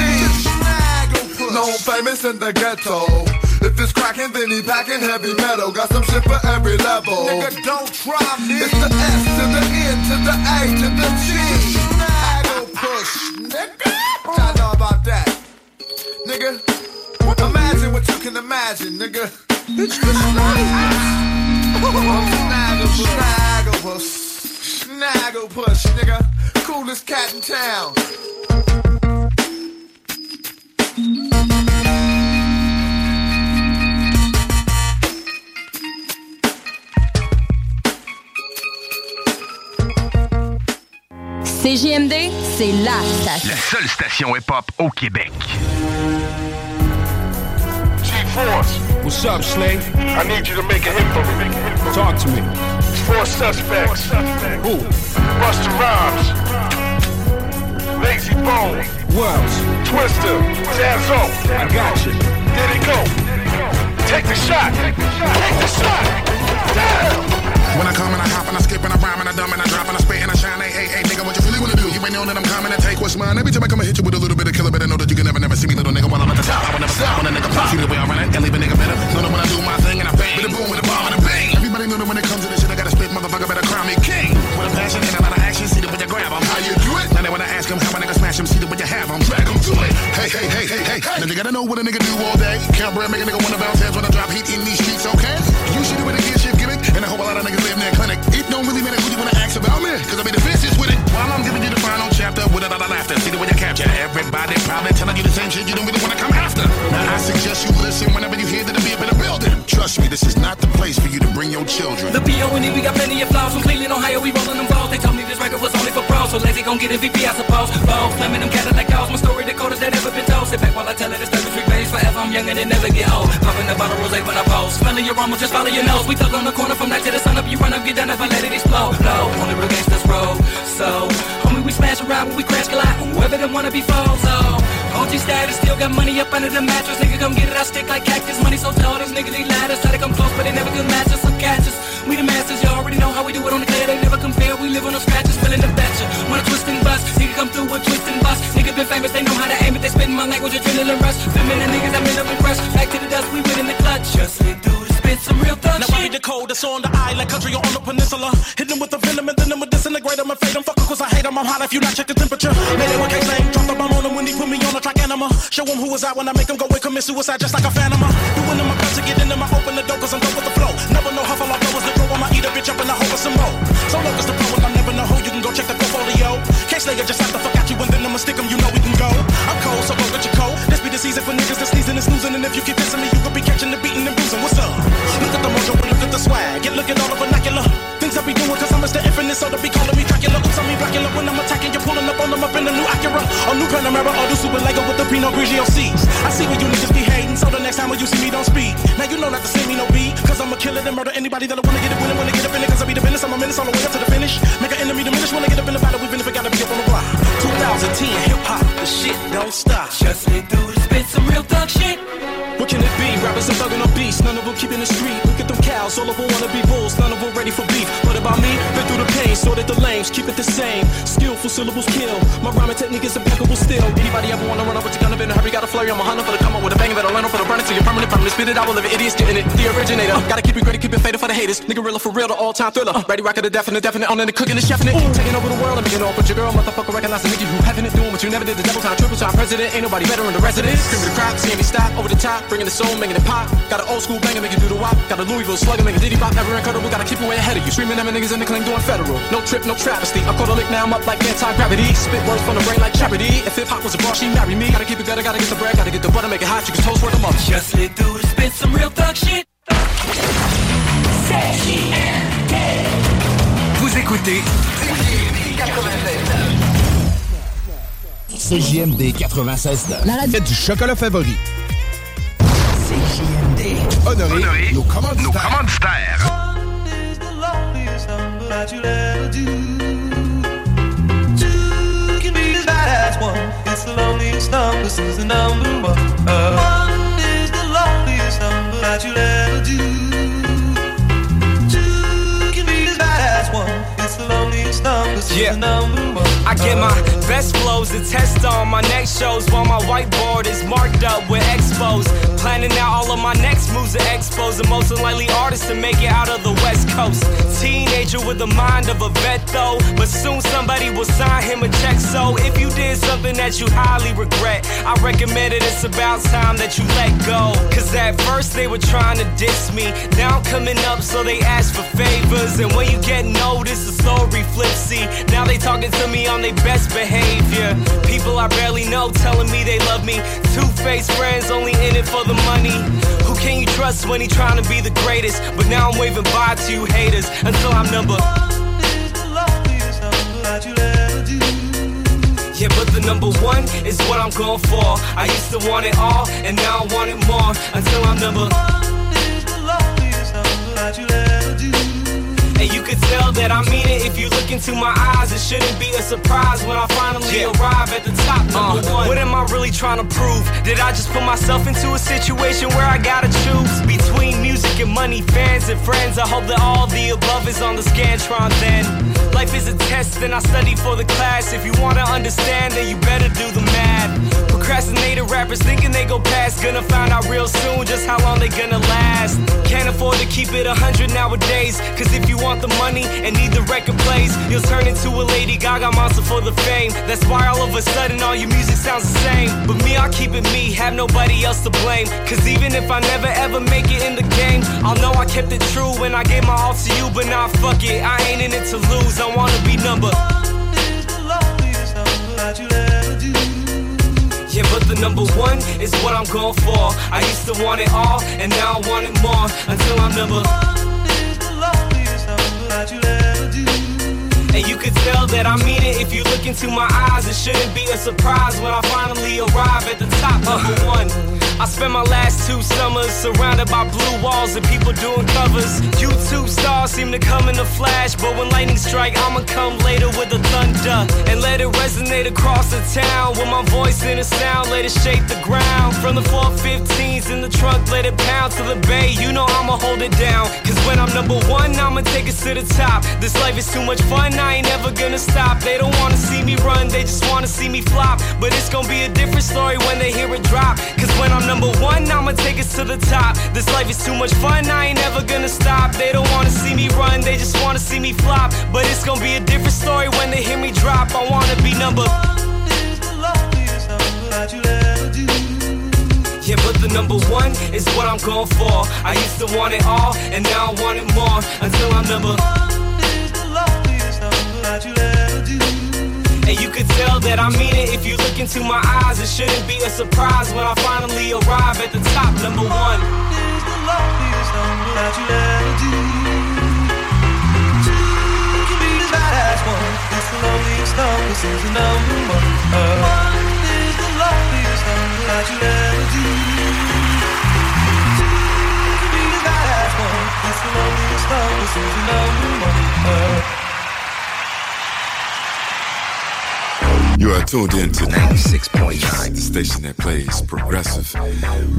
Known famous in the ghetto. If it's cracking, then he packing heavy metal. Got some shit for every level. Nigga, don't try me. It's the S to the N to the A to the G. Snaggle push, nigga. I know about that. Nigga, imagine what you can imagine, nigga. Bitch, snaggle, snaggle puss. Snaggle push, nigga. Coolest cat in town. CJMD, c'est la station. La seule station hip-hop au Québec. What's up, Slay? I need you to make a hit for me. Talk to me. Four suspects. Who? Buster Rhymes. Lazy Bone. Wells. Twister. Jazzo. I got you. There they go. Take the shot. Take the shot. Damn. When I come and I hop and I skip and I rhyme and I dumb and I drop and I do? You ain't know that I'm coming to take what's mine. Every time I come and hit you with a little bit of killer, better know that you can never, never see me, little nigga, while I'm at the top. I will never stop when a nigga pop. See the way I run it and leave a nigga better. Know that when I do my thing and I bang, with a boom, with a bomb and a bang. Everybody know that when it comes to this shit, I gotta spit, motherfucker, better crown me king. With a passion and a lot of action, see the way you grab 'em. How you do it? Now they wanna ask 'em how a nigga smash 'em, see the way you have 'em, drag 'em to it. Hey, hey, hey, hey, hey. hey. Now you gotta know what a nigga do all day. Count bread, make a nigga wanna bounce heads when I drop heat in these streets, okay? Usually with a gear shift gimmick, and a lot of niggas live in that clinic. It don't really matter who you wanna ask about me, cause I be fences with it. While I'm giving you the final chapter with a lot of laughter. See the way you capture everybody probably telling you the same shit you don't really wanna come after. Now I suggest you listen whenever you hear that the beat in the building. Trust me, this is not the place for you to bring your children. The B.O.N.E. we got plenty of flaws From Cleveland, Ohio, we rolling them balls They told me this record was only for pros So lazy gon' get a VP, I suppose Balls, slamming them Cadillac dolls My story, the coldest that ever been told Sit back while I tell it, it's 33 days forever I'm young and it never get old. Popping the bottle rose when I pose Smelling your aroma, just follow your nose. We tug on the corner from night to the sun. Up You run up, get down if I let it explode. Blow, on the real gangsters roll. So, homie, we smash around when we crash collide. Whoever them wanna be foes, so OG status, still got money up under the mattress. Nigga, come get it, I stick like cactus. Money so tall, these niggas, they ladders Try to come close, but they never could match us. So catch us, we the masters, you already know how we do it on the clear. They never compare, we live on no scratches, feeling the betcha Wanna twist and bust, nigga come through with twist and bust. Nigga been famous, they know how to aim it. They spitting my language, adrenaline rush Feminine niggas, I'm in up and crush Back to the dust, we win in the clutch. Just lit through the spit, some real thug Now shit I be the coldest on the island, country or on the peninsula. Hit them with the venom and then them with disintegrate them and fade them. Fuck 'cause I hate them. I'm hot if you not check the temperature. It with K-Slang, on a track anima. Show them who was out when I make them go and commit suicide just like a phantom. Doing them my best to get in them, I open the door 'cause I'm done with the flow. Never know how far I go as the. I'ma eat a bitch up and I hope for some more. So long as the pro and I never know who, you can go check the portfolio. K-Slayer just have to fuck out you and then I'ma stick stick 'em, Or new Panamera or the Super Lego with the Pinot Grigio seats. I see where you niggas be hating, so the next time when you see me, don't speak. Now you know not to see me no beat, cause I'ma kill it murder anybody that'll wanna get it, win it, wanna get up in it, cause I be the business. I'm a menace all the way up to the finish. Make an enemy diminish when I get up in the battle, we been if it gotta be up on the block. 2010 hip hop, the shit don't stop. Just me through the spit, some real thug shit What Rappers and thugging on beats, none of them keeping the street. Look at them cows, all of them wanna be bulls, none of them ready for beef. What about me? Been through the pain, sorted the lanes, keep it the same. Skillful syllables kill. My rhyming technique is impeccable still. Anybody ever wanna run up with your gun, in a hurry, got a flurry. I'm a hunter for the come up with a bang, better learn for the burning till you're permanent, permanent. Spit it out, will live idiots getting it. The originator. Uh. Gotta keep it gritty, keep it faded for the haters. Nigga, real for real, the all time thriller. Uh. Ready, rock it, the definite, definite, on the cooking and chefing it. Taking over the world, I'm making off with your girl, motherfucker, recognize the nigga who having it, doing what you never did. The double time, triple time president, ain't nobody better in the residence. Screaming the crowd, seeing me stop, over the top, bringing the soul, making it pop. Got an old school banger, make it do the wop. Got a Louisville slugger, make a diddy bop, never incredible. Gotta keep it way ahead of you. Screaming them niggas in the cling doing federal. No trip, no travesty. I caught a lick, now I'm up like anti-gravity. Spit words from the brain like charity. If hip hop was a bar, she marry me. Gotta keep it better, gotta get the bread, gotta get the butter, make it hot. You can toast for the mother. Just through the spit, some real thug shit Vous écoutez CJMD 96 La radio du chocolat favori. CJMD. Honoré, Honoré nos commanditaires. nos commanditaires. Yeah. is the number one. I get my best flows to test on my next shows while my whiteboard is marked up with expos. Planning out all of my next moves to expos the most unlikely artist to make it out of the West Coast. Teenager with the mind of a vet though, but soon somebody will sign him a check. So if you did something that you highly regret, I recommend it. It's about time that you let go. Cause at first they were trying to diss me. Now I'm coming up, so they ask for favors. And when you get noticed, the story flips. See, now they talking to me on their best behavior. People I barely know telling me they love me. Two-faced friends only in it for the money. Who can you trust when he trying to be the greatest? But now I'm waving bye to you haters until I'm number. Yeah, but the number one is what I'm going for. I used to want it all, and now I want it more until I'm number. One is the loneliest number. that you'll ever do. And you could tell that I mean it if you look into my eyes. It shouldn't be a surprise when I finally arrive at the top. Number Uh, one. What am I really trying to prove? Did I just put myself into a situation where I gotta choose between music and money, fans and friends? I hope that all the above is on the Scantron then. Life is a test and I study for the class. If you wanna understand, then you better do the math. Procrastinated rappers thinking they go past. Gonna find out real soon just how long they gonna last. Can't afford to keep it a hundred nowadays. Cause if you want the money and need the record plays, you'll turn into a Lady Gaga monster for the fame. That's why all of a sudden all your music sounds the same. But me, I'll keep it me, have nobody else to blame. Cause even if I never ever make it in the game, I'll know I kept it true when I gave my all to you. But nah, fuck it, I ain't in it to lose. I wanna be number. Yeah, but the number one is what I'm going for. I used to want it all, and now I want it more. Until I'm number. And you could tell that I mean it if you look into my eyes. It shouldn't be a surprise when I finally arrive at the top. Number one. I spent my last two summers surrounded by blue walls and people doing covers. YouTube stars seem to come in a flash, but when lightning strike, I'ma come later with the thunder and let it resonate across the town. With my voice in a sound, let it shake the ground. From the 415s in the trunk, let it pound to the bay. You know I'ma hold it down. Cause when I'm number one, I'ma take it to the top. This life is too much fun, I ain't never gonna stop. They don't wanna see me run, they just wanna see me flop. But it's gonna be a different story when they hear it drop. Cause when I'm number one, I'ma take it to the top. This life is too much fun, I ain't never gonna stop. They don't wanna see me run, they just wanna see me flop. But it's gonna be a different story when they hear me drop. I wanna be number. Do. Yeah, but the number one is what I'm going for. I used to want it all, and now I want it more. Until I'm number. Loneliest number that ever do. And you could tell that I mean it if you look into my eyes. It shouldn't be a surprise when I finally arrive at the top. Number one. Is the loneliest number that you'll ever do. Two can be as bad as one. It's the loneliest number, is the number one. One is the loneliest number that you'll ever do. Two can be as bad as one. It's the loneliest number, is the number one. Are tuned in to 96.9, the station that plays progressive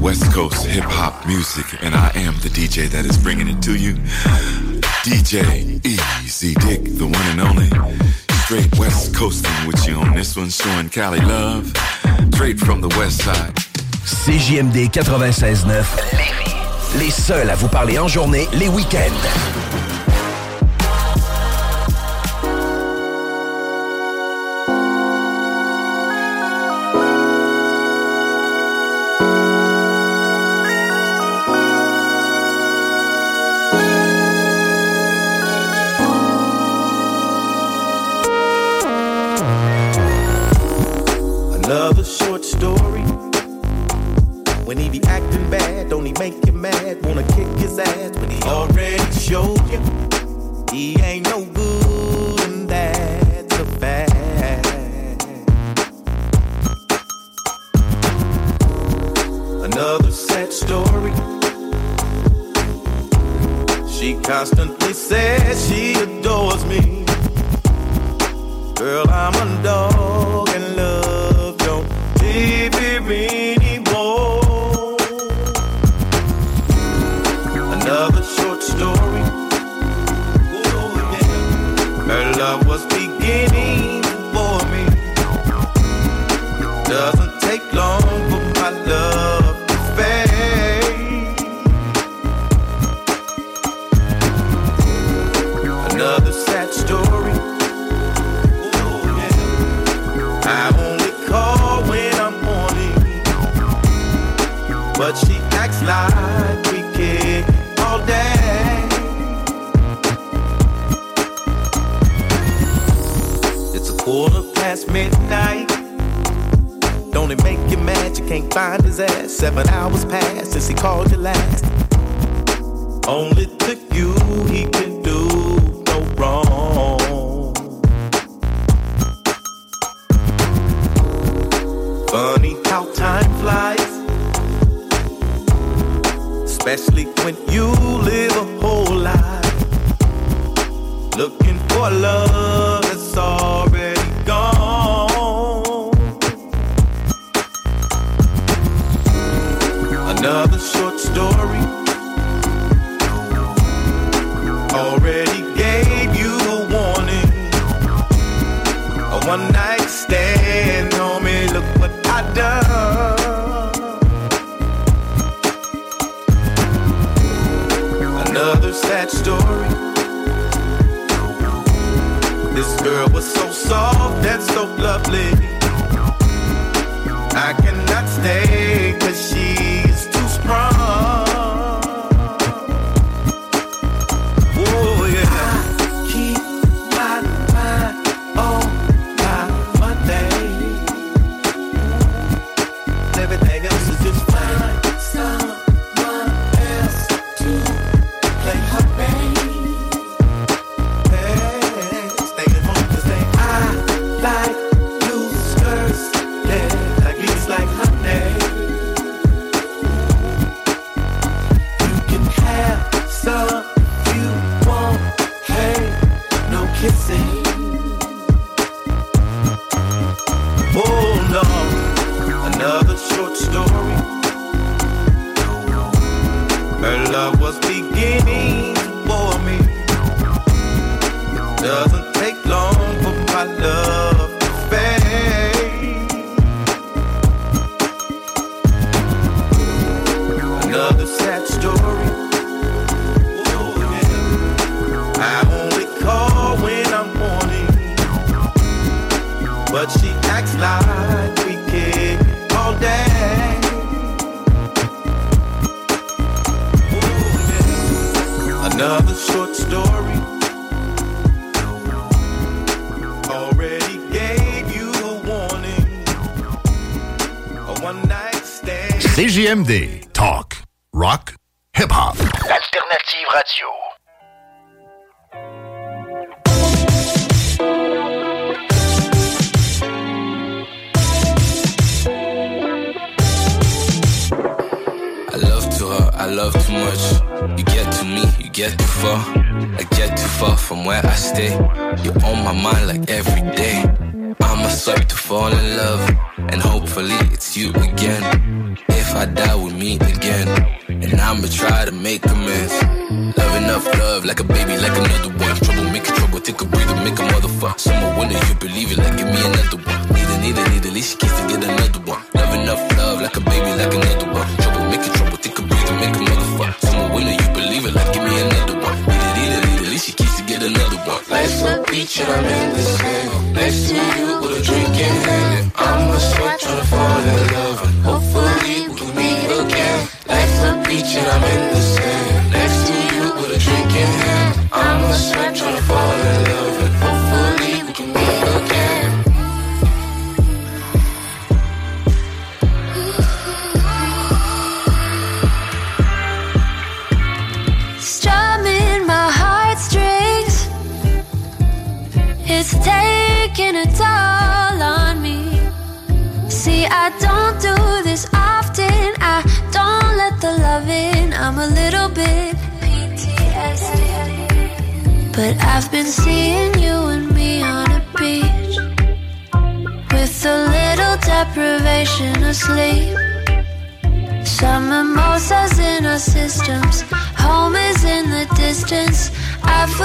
West Coast hip hop music, and I am the DJ that is bringing it to you. DJ Easy Dick, the one and only. Straight West Coasting with you on this one, showing Cali love. Straight from the West Side. CJMD 96.9, Lévis. Les seuls à vous parler en journée, les week-ends. Love that's already gone. Another short story. Already gave you a warning. A one night stand, homie. Look what I done. This girl was so soft and so lovely. I cannot stay cause she's CJMD. Winter, you believe it, like give me another one. Need a, need a, need a, least she keeps to get another one. Love enough love, like a baby, like another one. Trouble making trouble, take a breather, make a motherfucker. Summer, winter, you believe it, like give me another one. Need a, need a, need a, least she keeps to get another one. Life's a beach and I'm in the sand Next to you with a drink in hand I'm a sweat trying to fall in love hopefully we can meet again Life's a beach and I'm in the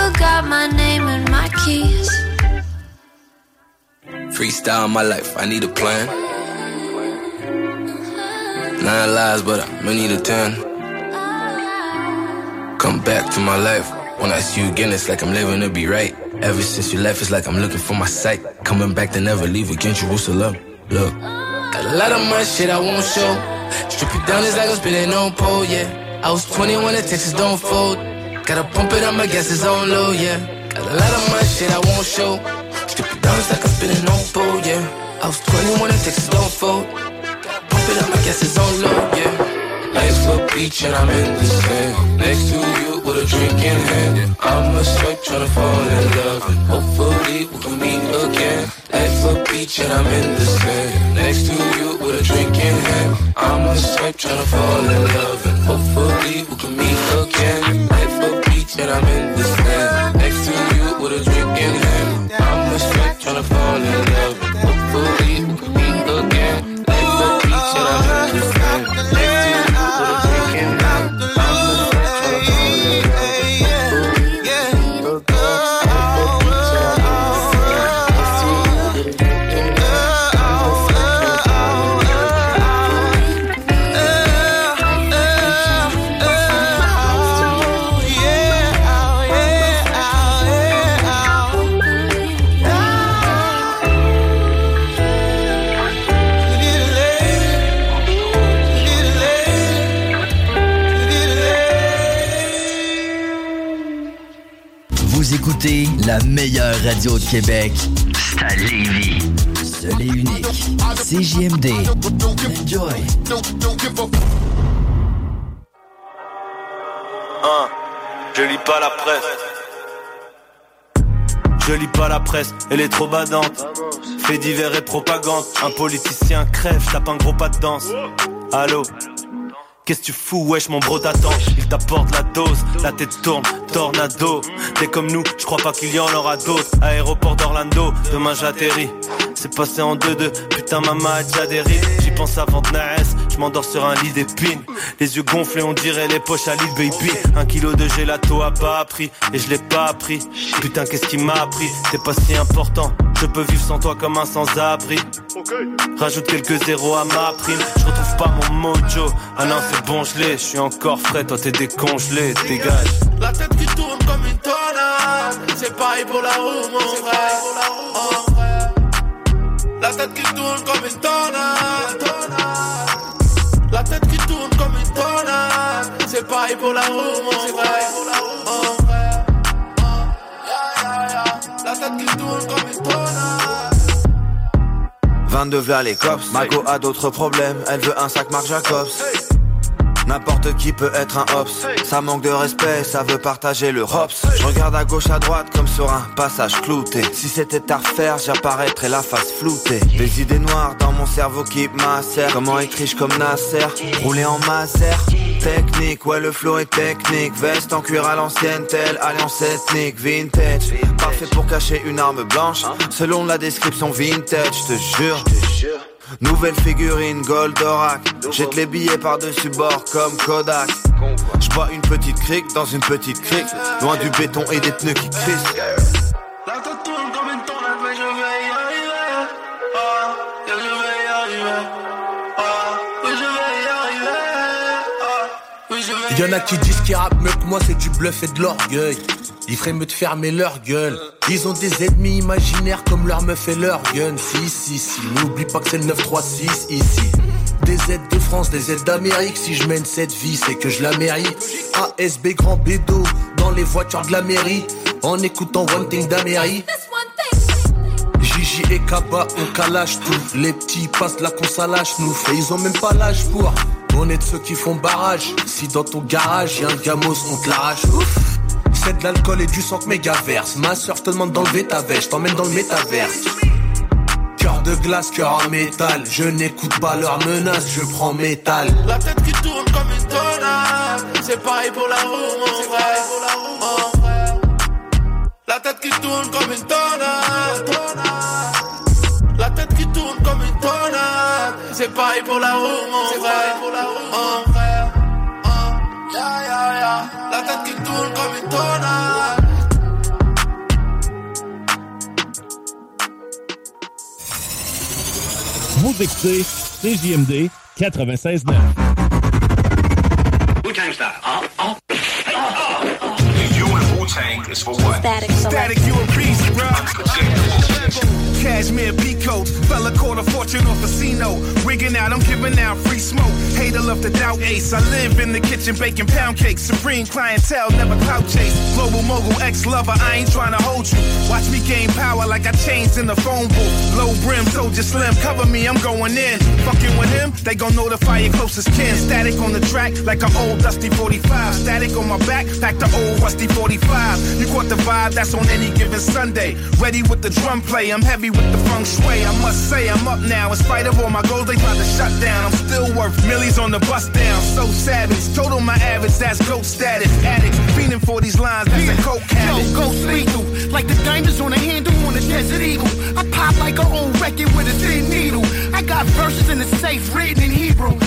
I forgot my name and my keys. Freestyle my life, I need a plan. Nine lives, but I may need a ten. Come back to my life. When I see you again, it's like I'm living to be right. Ever since you left, it's like I'm looking for my sight. Coming back to never leave again, Jerusalem. Look, got a lot of my shit I won't show. Strip it down, it's like I'm spinning on pole, yeah. I was 21 and Texas don't fold. Gotta pump it up, my gas is on low, yeah. Got a lot of my shit I won't show. Stupid it's like I'm spinning on pole, yeah. I was 21 and Texas don't fold. Pump it up, my gas is on low, yeah the beach and I'm in the sand. Next to you with a drink in hand. I'm a strip trying to fall in love. and Hopefully we can meet again. At the beach and I'm in the sand. Next to you with a drink in hand. I'm a strip trying to fall in love. And hopefully we can meet again. At the beach and I'm in the sand. Next to you with a drink in hand. I'm a strip trying to fall in love. Écoutez la meilleure radio de Québec. C'est à Lévis. Seul et unique. CJMD. Enjoy. Hein, je lis pas la presse. Je lis pas la presse, elle est trop badante. Fait divers et propagande. Un politicien crève, tape un gros pas de danse. Allô? Qu'est-ce que tu fous, wesh, mon bro t'attend Il t'apporte la dose, la tête tourne, tornado. T'es comme nous, je crois pas qu'il y en aura d'autres. Aéroport d'Orlando, demain j'atterris. C'est passé en 2-2, putain maman a déjà des J'y pense avant de je m'endors sur un lit d'épines. Les yeux gonflés, on dirait les poches à lit baby. Un kilo de gelato a pas appris, et je l'ai pas appris. Putain qu'est-ce qui m'a appris, c'est pas si important. Je peux vivre sans toi comme un sans-abri. Rajoute quelques zéros à ma prime, je retrouve pas mon mojo. Ah non c'est bon je l'ai, je suis encore frais, toi t'es décongelé, dégage. La tête qui tourne comme une tornade. C'est pareil pour la roue mon frère. Oh, tête qui tourne comme une tornade. La tête qui tourne comme une tornade. C'est pareil pour la roue mon frère. La tête qui tourne comme une tornade. 22 vers les cops, Mago a d'autres problèmes, elle veut un sac Marc Jacobs. N'importe qui peut être un hops, ça manque de respect, ça veut partager le hops. Je regarde à gauche à droite comme sur un passage clouté. Si c'était à refaire, j'apparaîtrais la face floutée. Des idées noires dans mon cerveau qui macèrent. Comment être riche comme Nasser, rouler en maser. Technique, ouais le flow est technique. Veste en cuir à l'ancienne, telle alliance ethnique, vintage. Parfait pour cacher une arme blanche, selon la description vintage, je te jure. Nouvelle figurine Goldorak Jette les billets par-dessus bord comme Kodak Je bois une petite crique dans une petite crique Loin du béton et des pneus qui crissent La tête tourne comme une tornade, mais je vais y arriver. Que je vais y arriver. Que je vais y arriver. Que je vais y Y'en a qui disent qu'ils rappent mieux que moi, c'est du bluff et de l'orgueil. Ils feraient mieux de fermer leur gueule. Ils ont des ennemis imaginaires comme leur meuf et leur gun. Si, si, si, n'oublie pas que c'est le 936 ici. Des aides de France, des aides d'Amérique. Si je mène cette vie, c'est que je la mérite. ASB Grand Bédo, dans les voitures de la mairie. En écoutant One Thing d'Amérique. Gigi et Kaba, on calage tout. Les petits passent la consalage nous Et ils ont même pas l'âge pour. On est de ceux qui font barrage. Si dans ton garage y'a un gamos, on te l'arrache. C'est de l'alcool et du sang que méga verse. Ma soeur, te demande d'enlever ta veste, je t'emmène dans le métaverse. Cœur de glace, cœur en métal. Je n'écoute pas leurs menaces, je prends métal. La tête qui tourne comme une tornade C'est pareil pour la roue mon frère Oh, frère. La tête qui tourne comme une tornade La tête qui tourne comme une tornade C'est pareil pour la roue mon frère yeah, yeah, yeah. La tête qui tourne comme une tornade Vous écoutez CJMD 96.9. and Wu-Tang is for what? Static Static, you a beast, bro. Cashmere peacoat, fella caught a fortune off a casino. Wigging out, I'm giving out free smoke. Hater love the doubt ace. I live in the kitchen baking pound cakes. Supreme clientele, never clout chase. Global mogul, ex lover, I ain't trying to hold you. Watch me gain power like I changed in the phone booth. Low brim, soldier slim, cover me, I'm going in. Fucking with him, they gon' notify your closest kin. Static on the track like an old dusty 45. Static on my back, like the old rusty 45. You caught the vibe, that's on any given Sunday. Ready with the drum play, I'm heavy with the feng shui. I must say, I'm up now. In spite of all my goals, they tried to shut down. I'm still worth millions on the bus down. So savage, total my average, that's goat status. Addict, fiending for these lines, that's a coke habit. Yo, ghost lethal, like the diamonds on a handle on a desert eagle. I pop like an old record with a thin needle. I got verses in the safe written in Hebrew.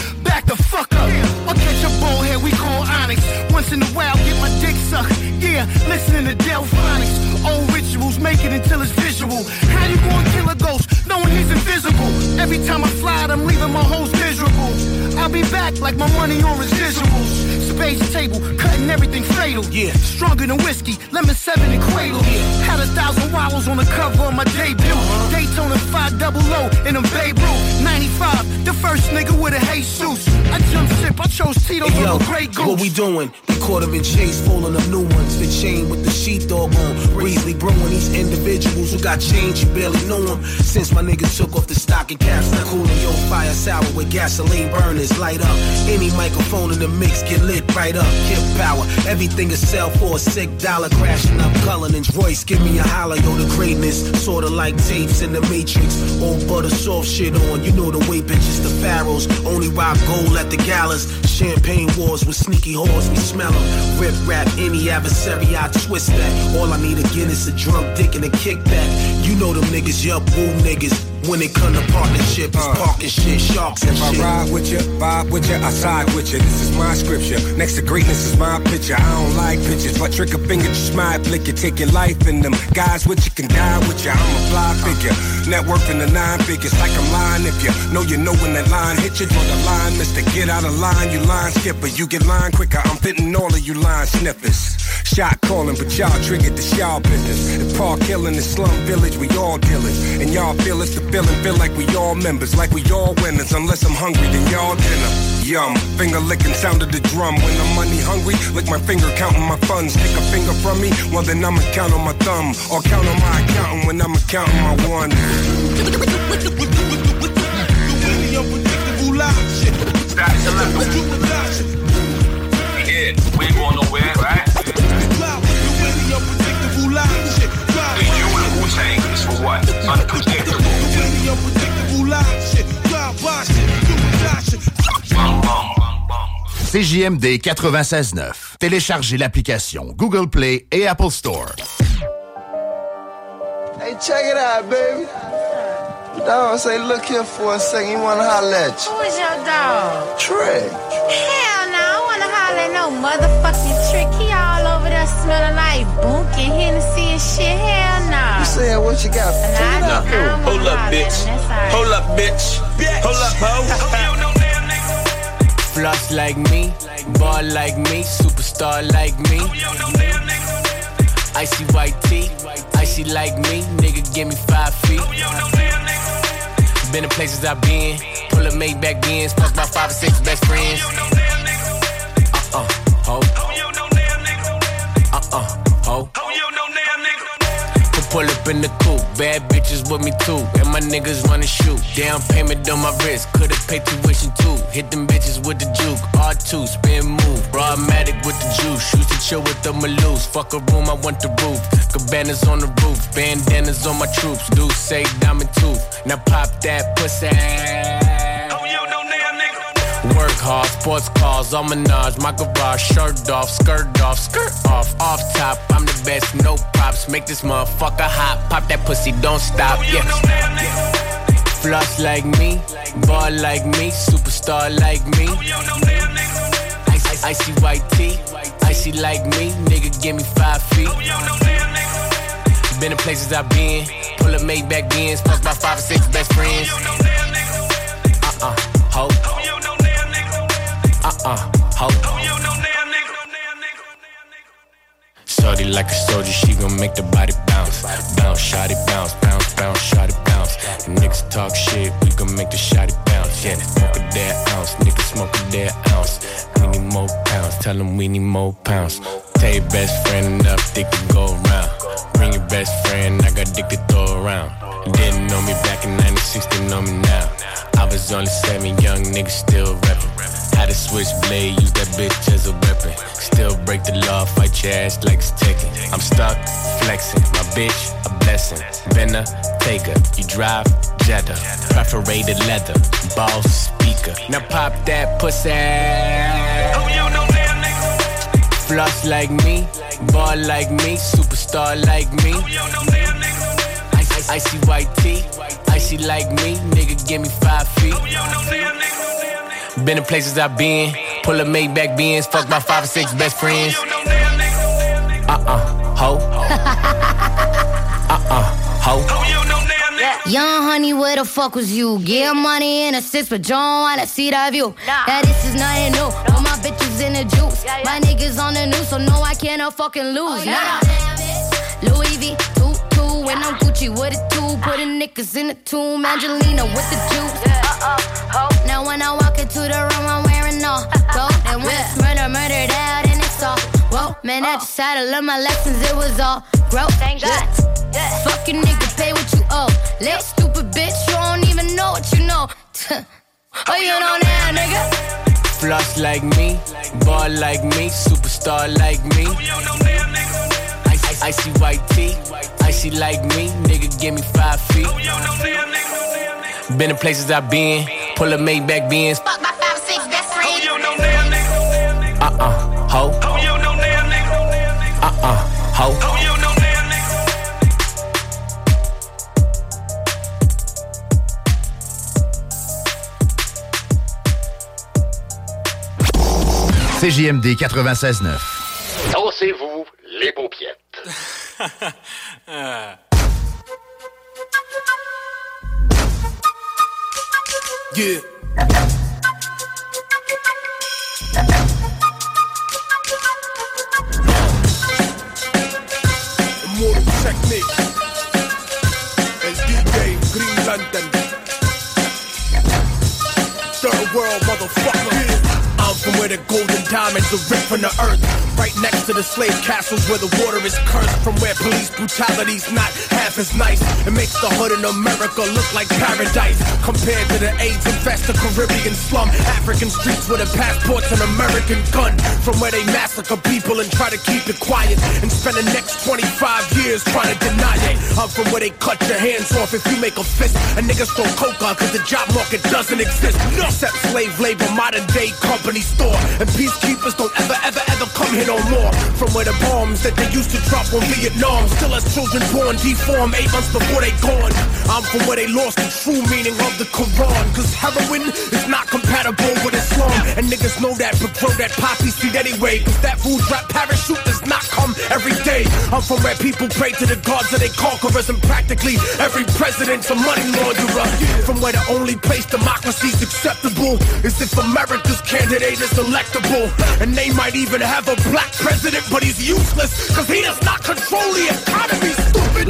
Back the fuck up. I'll catch a bullhead we call Onyx. Once in a while, get my dick sucked. Yeah, listening to Delfonics. Old rituals, make it until it's visual. How you gonna kill a ghost knowing he's invisible? Every time I fly, I'm leaving my hoes miserable. I'll be back like my money on residuals. Space table, cutting everything fatal. Yeah, stronger than whiskey, lemon seven and cradle. Yeah, had a thousand wallows on the cover of my debut. Uh-huh. Daytona five double O in a Babe Ruth. 95, the first nigga with a Jesus. I jumped ship, I chose Tito Hey, yo, over Grey Goose. what we doing? We caught him in chase, falling up new ones. The chain with the sheepdog on. Breezy brewing these individuals who got change, you barely know them. Since my niggas took off the stock and caps, now your fire sour with gasoline burners. Light up any microphone in the mix, get lit right up. Give power, everything is sell for a sick dollar. Crashing up Cullinan's Royce, give me a holler, yo, the greatness. Sorta like tapes in the Matrix. Old butter soft shit on, you know the way bitches, the pharaohs. Only rob gold at the galas. Champagne wars with sneaky whores, we smell them. Rip rap any adversary, I twist that. All I need again is a drunk dick and a kickback. You know them niggas, yup, woo niggas. When it come to partnership, it's uh. parking shit, sharks and If I ride with you, vibe with you, I side with you. This is my scripture. Next to greatness is my picture. I don't like pictures, but trick a finger, just smile, flick you, take your life in them. Guys with you can die with you. I'm a fly figure. Network in the nine figures, like I'm lying. If you know you know when that line hit you, draw the line, mister. Get out of line, you line skipper. You get line quicker. I'm fitting all of you line snippers. Shot calling, but y'all triggered the y'all business. If Park Hill in the slum village, we all dealers. And y'all feel it's the feeling, feel like we all members, like we all winners. Unless I'm hungry, then y'all dinner. Yum, finger licking sound of the drum. When I'm money hungry, lick my finger counting my funds. Take a finger from me, well then I'ma count on my thumb. Or count on my accountant when I'ma counting my one. Yeah, we ain't going nowhere, right? And you and Wu-Tang is for what? Unpredictable. CJMD 96.9. Téléchargez l'application Google Play et Apple Store. Hey, check it out, baby. Dog say, look here for a second. He wanna holler at you? Who is your dog? Trey. Hell no, I wanna holler at no motherfucking trick. He all over there smelling like bunk and Hennessy and shit. Hell no. You said what you got? Hold up, bitch. Hold up, bitch. Hold up, ho. Floss like me, ball like me, superstar like me. Icy white tee, icy like me, nigga give me five feet. Been in places I've been, pull up Maybach Benz, fuck my five or six best friends. Uh-uh, ho. Uh-uh, ho. Pull up in the coupe, bad bitches with me too. And my niggas wanna shoot. Down payment on my wrist, could've paid tuition too. Hit them bitches with the juke, R2, spin move. Broadmatic with the juice, used to chill with the Maloose. Fuck a room, I want the roof. Cabanas on the roof, bandanas on my troops. Do say diamond tooth, now pop that pussy. Work hard, sports cars, all menage, my garage, shirt off, skirt off, skirt off, off top. I'm the best, no props. Make this motherfucker hot, pop that pussy, don't stop. Yeah. Floss like me, ball like me, superstar like me. Icy, icy white tee, icy like me, nigga give me five feet. Been in places I've been, pull up Maybach Benz, fuck my five or six best friends. Uh-uh, ho. Uh-uh, ho. Shorty like a soldier, she gon' make the body bounce. Bounce, shotty bounce, bounce, bounce, shotty bounce. And niggas talk shit, we gon' make the shotty bounce. Yeah, smoke a dead ounce, niggas smoke a dead ounce. We need more pounds, tell them we need more pounds. Tell your best friend enough, dick to go around. Bring your best friend, I got dick to throw around. Didn't know me back in 96, they know me now. I was only seven, young niggas still rapping. Had a switchblade, use that bitch as a weapon. Still break the law, fight your ass like it's Tekken. I'm stuck, flexing. My bitch, a blessing. Been a taker. You drive, Jetta. Perforated leather. Boss speaker. Now pop that pussy. Floss like me. Ball like me. Superstar like me. Icy, icy white tee. Icy like me. Nigga, give me five feet. Been in places I've been. Pull a Maybach Benz. Fuck my five or six best friends. Uh-uh, ho. Uh-uh, ho. Young honey, where the fuck was you? Get money in a six, but you don't wanna see that view. Now this is nothing new. All my bitches in the juice. My niggas on the news, so no, I cannot fucking lose. Oh, nah. Louis V, two, two, when I'm Gucci with a two. Putting niggas in the tomb. Angelina with the juice. Uh-uh, now when I walk into the room, I'm wearing all gold. And when it's murder, murdered out, and it's all whoa. Man, I uh-uh. just had to learn my lessons. It was all growth. Thank God. Yeah. Fuck you, nigga, pay what you owe. Little stupid bitch, you don't even know what you know. oh, you know now, nigga. Floss like me, ball like me, superstar like me. Icy, white tee, icy like me, nigga give me five feet. Been in places I've been, pull a Maybach Benz. Fuck my five, six best friends. Uh-uh, ho. Uh-uh, ho. CJMD 96.9. Dansez-vous les Yeah. Immortal technique. El DJ Green Lantern. Third world motherfucker. I'm from where the golden diamonds are ripped from the earth. Right next to the slave castles where the water is cursed. From where police brutality's not half as nice. It makes the hood in America look like paradise. Compared to the AIDS infested Caribbean slum. African streets with a passports and American gun. From where they massacre people and try to keep it quiet. And spend the next 25 years trying to deny it. I'm from where they cut your hands off if you make a fist. And niggas throw coca cause the job market doesn't exist. No. Except slave labor, modern day company store. And peacekeepers don't ever, ever, ever come here no more. From where the bombs that they used to drop on Vietnam still has children born deformed eight months before they gone. I'm from where they lost the true meaning of the Quran. Cause heroin is not compatible with Islam. And niggas know that, but grow that poppy seed anyway. Cause that food drop parachute does not come every day. I'm from where people pray to the gods of their conquerors. And practically every president's a money launderer. From where the only place democracy's acceptable is if America's candidate is electable. And they might even have a black president, but he's useless. Cause he does not control the economy.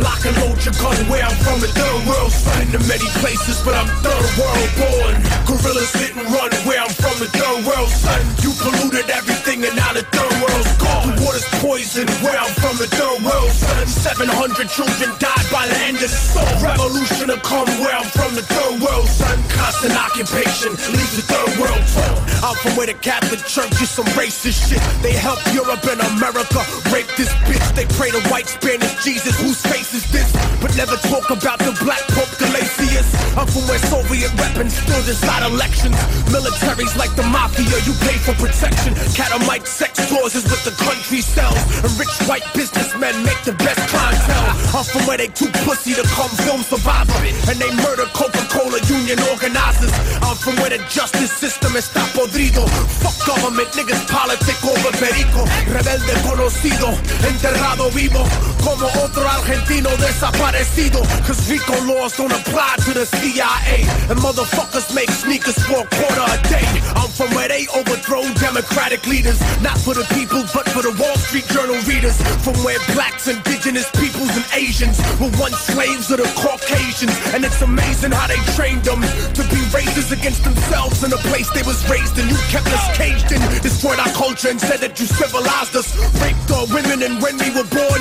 Lock and load your gun where I'm from, the third world. Son to many places, but I'm third world born. Gorillas and run where I'm from, the third world, son. You polluted everything and now the third world's gone. The water's poison where I'm from, the third world, son. 700 children died by the end of the soul. Revolution to come where I'm from, the third world, son. Constant occupation leaves the third world torn. I'm from where the Catholic Church is some racist shit. They help Europe and America rape this bitch. They pray to white Spanish Jesus. Whose face is this? But never talk about the black Pope Gelasius. I'm from where Soviet weapons still decide elections. Militaries like the mafia, you pay for protection. Catamite sex clauses with the country sells. And rich white businessmen make the best clientele. I'm from where they too pussy to come film Survivor. And they murder Coca-Cola union organizers. I'm from where the justice system is está podrido. Fuck government, niggas politic over perico. Rebelde conocido, enterrado vivo. Como otro argentino desaparecido. Cause RICO laws don't apply to the CIA. And motherfuckers make sneakers for a quarter a day. I'm from where they overthrow democratic leaders. Not for the people, but for the Wall Street Journal readers. From where blacks, indigenous peoples, and Asians were once slaves of the Caucasians. And it's amazing how they trained them to be racist against themselves in the place they was raised in. You kept us caged in, destroyed our culture, and said that you civilized us. Raped our women, and when we were born.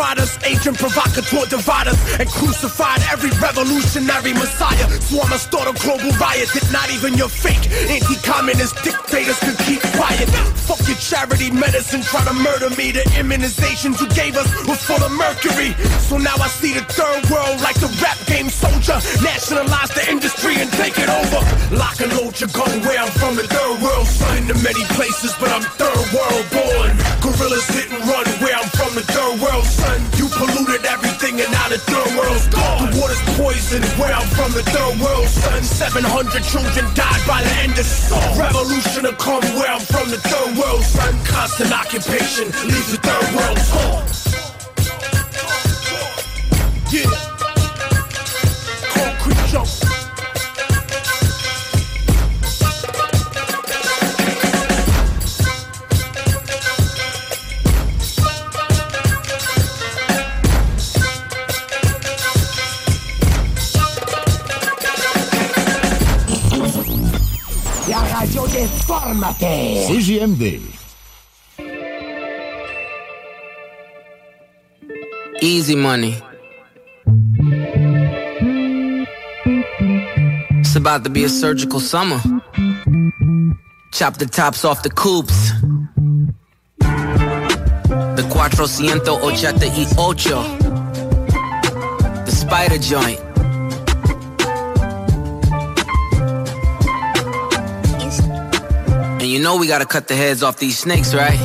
Us, agent provocateur dividers, and crucified every revolutionary messiah. So I'ma start a global riot that not even your fake anti-communist dictators can keep quiet. Fuck your charity medicine, try to murder me. The immunizations you gave us were full of mercury. So now I see the third world like the rap game soldier. Nationalize the industry and take it over. Lock and load your gun where I'm from, the third world. Son to many places, but I'm third world born. Gorillas and run where I'm third world, son. You polluted everything and now the third world's gone. The water's poisoned where I'm from, the third world, son. 700 children died by the end of song. Revolution to come where I'm from, the third world, son. Constant occupation leaves the third world torn. Yeah. Ma terre. CJMD. Easy money. It's about to be a surgical summer. Chop the tops off the coops. The Cuatrocientos Ochata y Ocho. The spider joint. You know we gotta cut the heads off these snakes, right?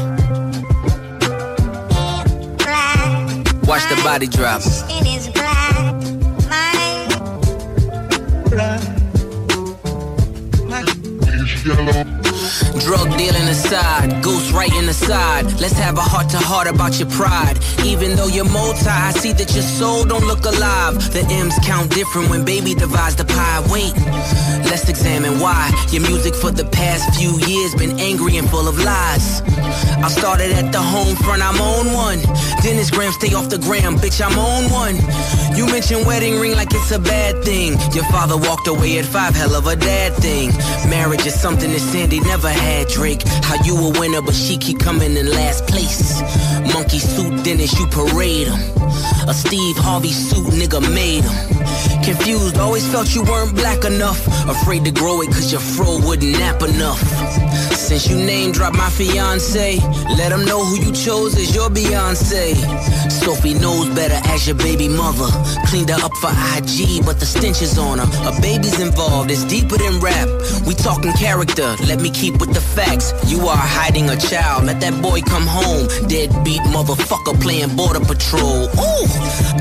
Watch the body drop. Drug dealing aside, ghost writing aside. Let's have a heart to heart about your pride. Even though you're multi, I see that your soul don't look alive. The M's count different when baby divides the pie. Wait, let's examine why your music for the past few years been angry and full of lies. I started at the home front, I'm on one. Dennis Graham, stay off the gram, bitch, I'm on one. You mentioned wedding ring like it's a bad thing. Your father walked away at five, hell of a dad thing. Marriage is something that Sandi never had, Drake. How you a winner, but she keep coming in last place. Monkey suit Dennis, you parade him. A Steve Harvey suit, nigga made him. Confused, always felt you weren't black enough. Afraid to grow it cause your fro wouldn't nap enough. Since you name dropped my fiance, let them know who you chose as your Beyonce. Sophie knows better as your baby mother. Cleaned her up for IG, but the stench is on her. A baby's involved, it's deeper than rap. We talking character, let me keep with the facts. You are hiding a child, let that boy come home. Deadbeat motherfucker playing border patrol. Ooh,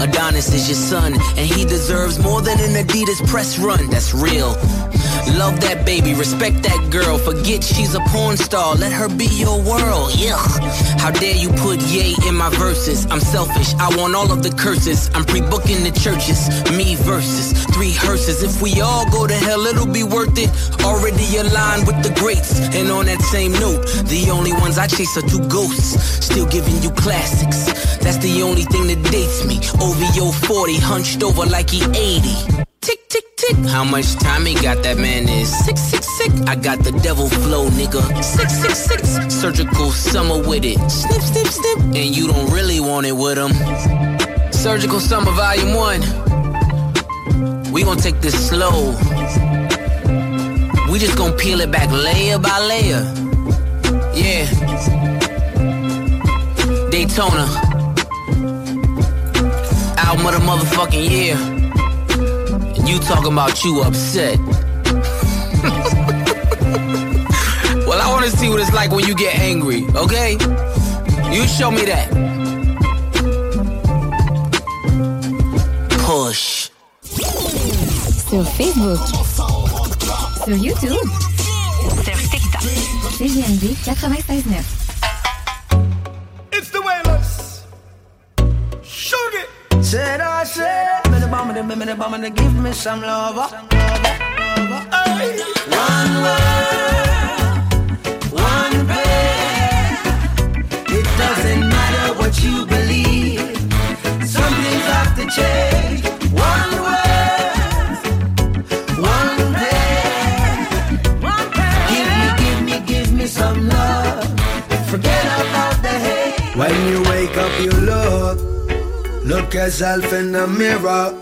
Adonis is your son, and he deserves more than an Adidas press run. That's real. Love that baby, respect that girl. Forget she's a porn star, let her be your world. Yeah. How dare you put yay in my verses? I'm selfish, I want all of the curses. I'm pre-booking the churches, me versus three hearses. If we all go to hell, it'll be worth it. Already aligned with the greats. And on that same note, the only ones I chase are two ghosts. Still giving you classics. That's the only thing that dates me. OVO 40, hunched over like he 80. Tick, tick, tick. How much time he got? That man is sick, sick, sick. I got the devil flow, nigga. Six, six, six. Surgical summer with it. Snip, snip, snip. And you don't really want it with him. Surgical summer volume one. We gonna take this slow. We just gonna peel it back layer by layer. Yeah. Daytona. Album of the motherfucking year. And you talking about you upset. well, I wanna see what it's like when you get angry, okay? You show me that. Push. Sur Facebook. Sur YouTube. Sur TikTok. CJMD 96.9. Said I said, me the bomb, me the bomb, give me some love. Uh. One word, one prayer. It doesn't matter what you believe. Some things have to change. Look yourself in the mirror.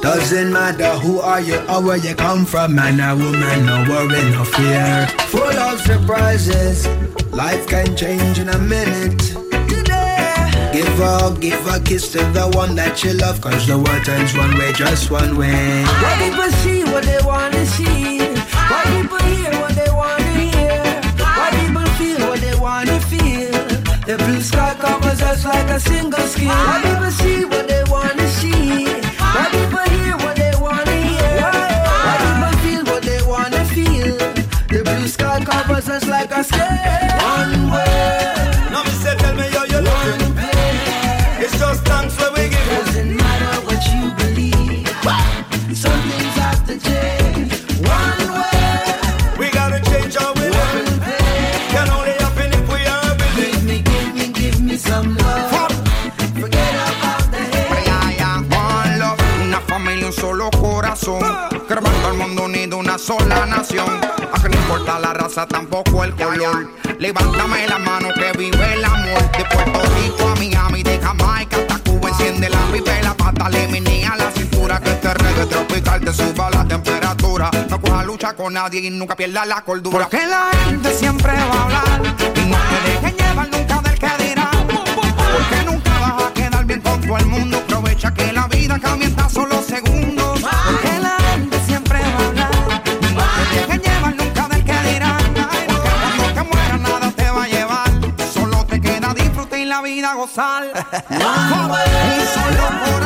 Doesn't matter who are you or where you come from, man or woman, no worry, no fear. Full of surprises, life can change in a minute. Give a give a kiss to the one that you love, cause the world turns one way, just one way. Why people see what they wanna see? Why people The blue sky covers us like a single skin. Ah. Why people see what they wanna see? Ah. Why people hear what they wanna hear? Why people ah. feel what they wanna feel? The blue sky covers us like a skin. One word. Sola nación. A que no importa la raza, tampoco el color. Levántame la mano que vive el amor. De Puerto Rico a Miami, de Jamaica hasta Cuba. Enciende la pipa y la pata, le a la cintura. Que este reggae tropical te suba la temperatura. No coja lucha con nadie y nunca pierda la cordura. Porque la gente siempre va a hablar. Y no te dejen llevar nunca del que dirá. Porque nunca vas a quedar bien con todo el mundo. Aprovecha que la vida cambia solo y la vida gozar. Un solo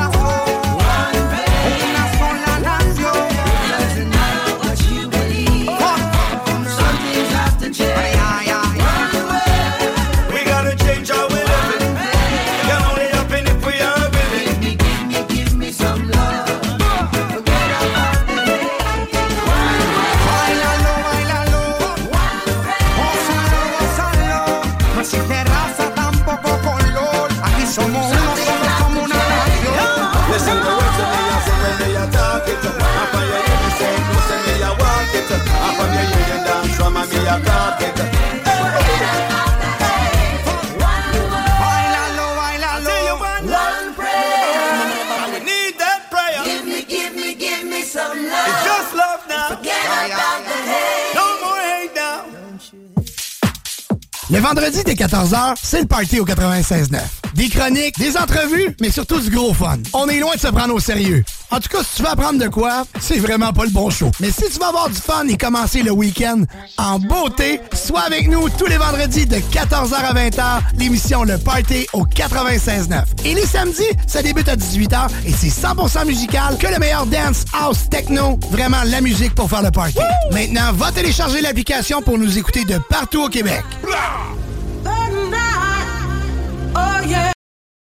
vendredi dès 14h, c'est le party au 96.9. Des chroniques, des entrevues, mais surtout du gros fun. On est loin de se prendre au sérieux. En tout cas, si tu veux apprendre de quoi, c'est vraiment pas le bon show. Mais si tu veux avoir du fun et commencer le week-end en beauté, sois avec nous tous les vendredis de 14h à 20h, l'émission Le Party au 96.9. Et les samedis, ça débute à 18h et c'est 100% musical que le meilleur dance, house, techno, vraiment la musique pour faire le party. Maintenant, va télécharger l'application pour nous écouter de partout au Québec.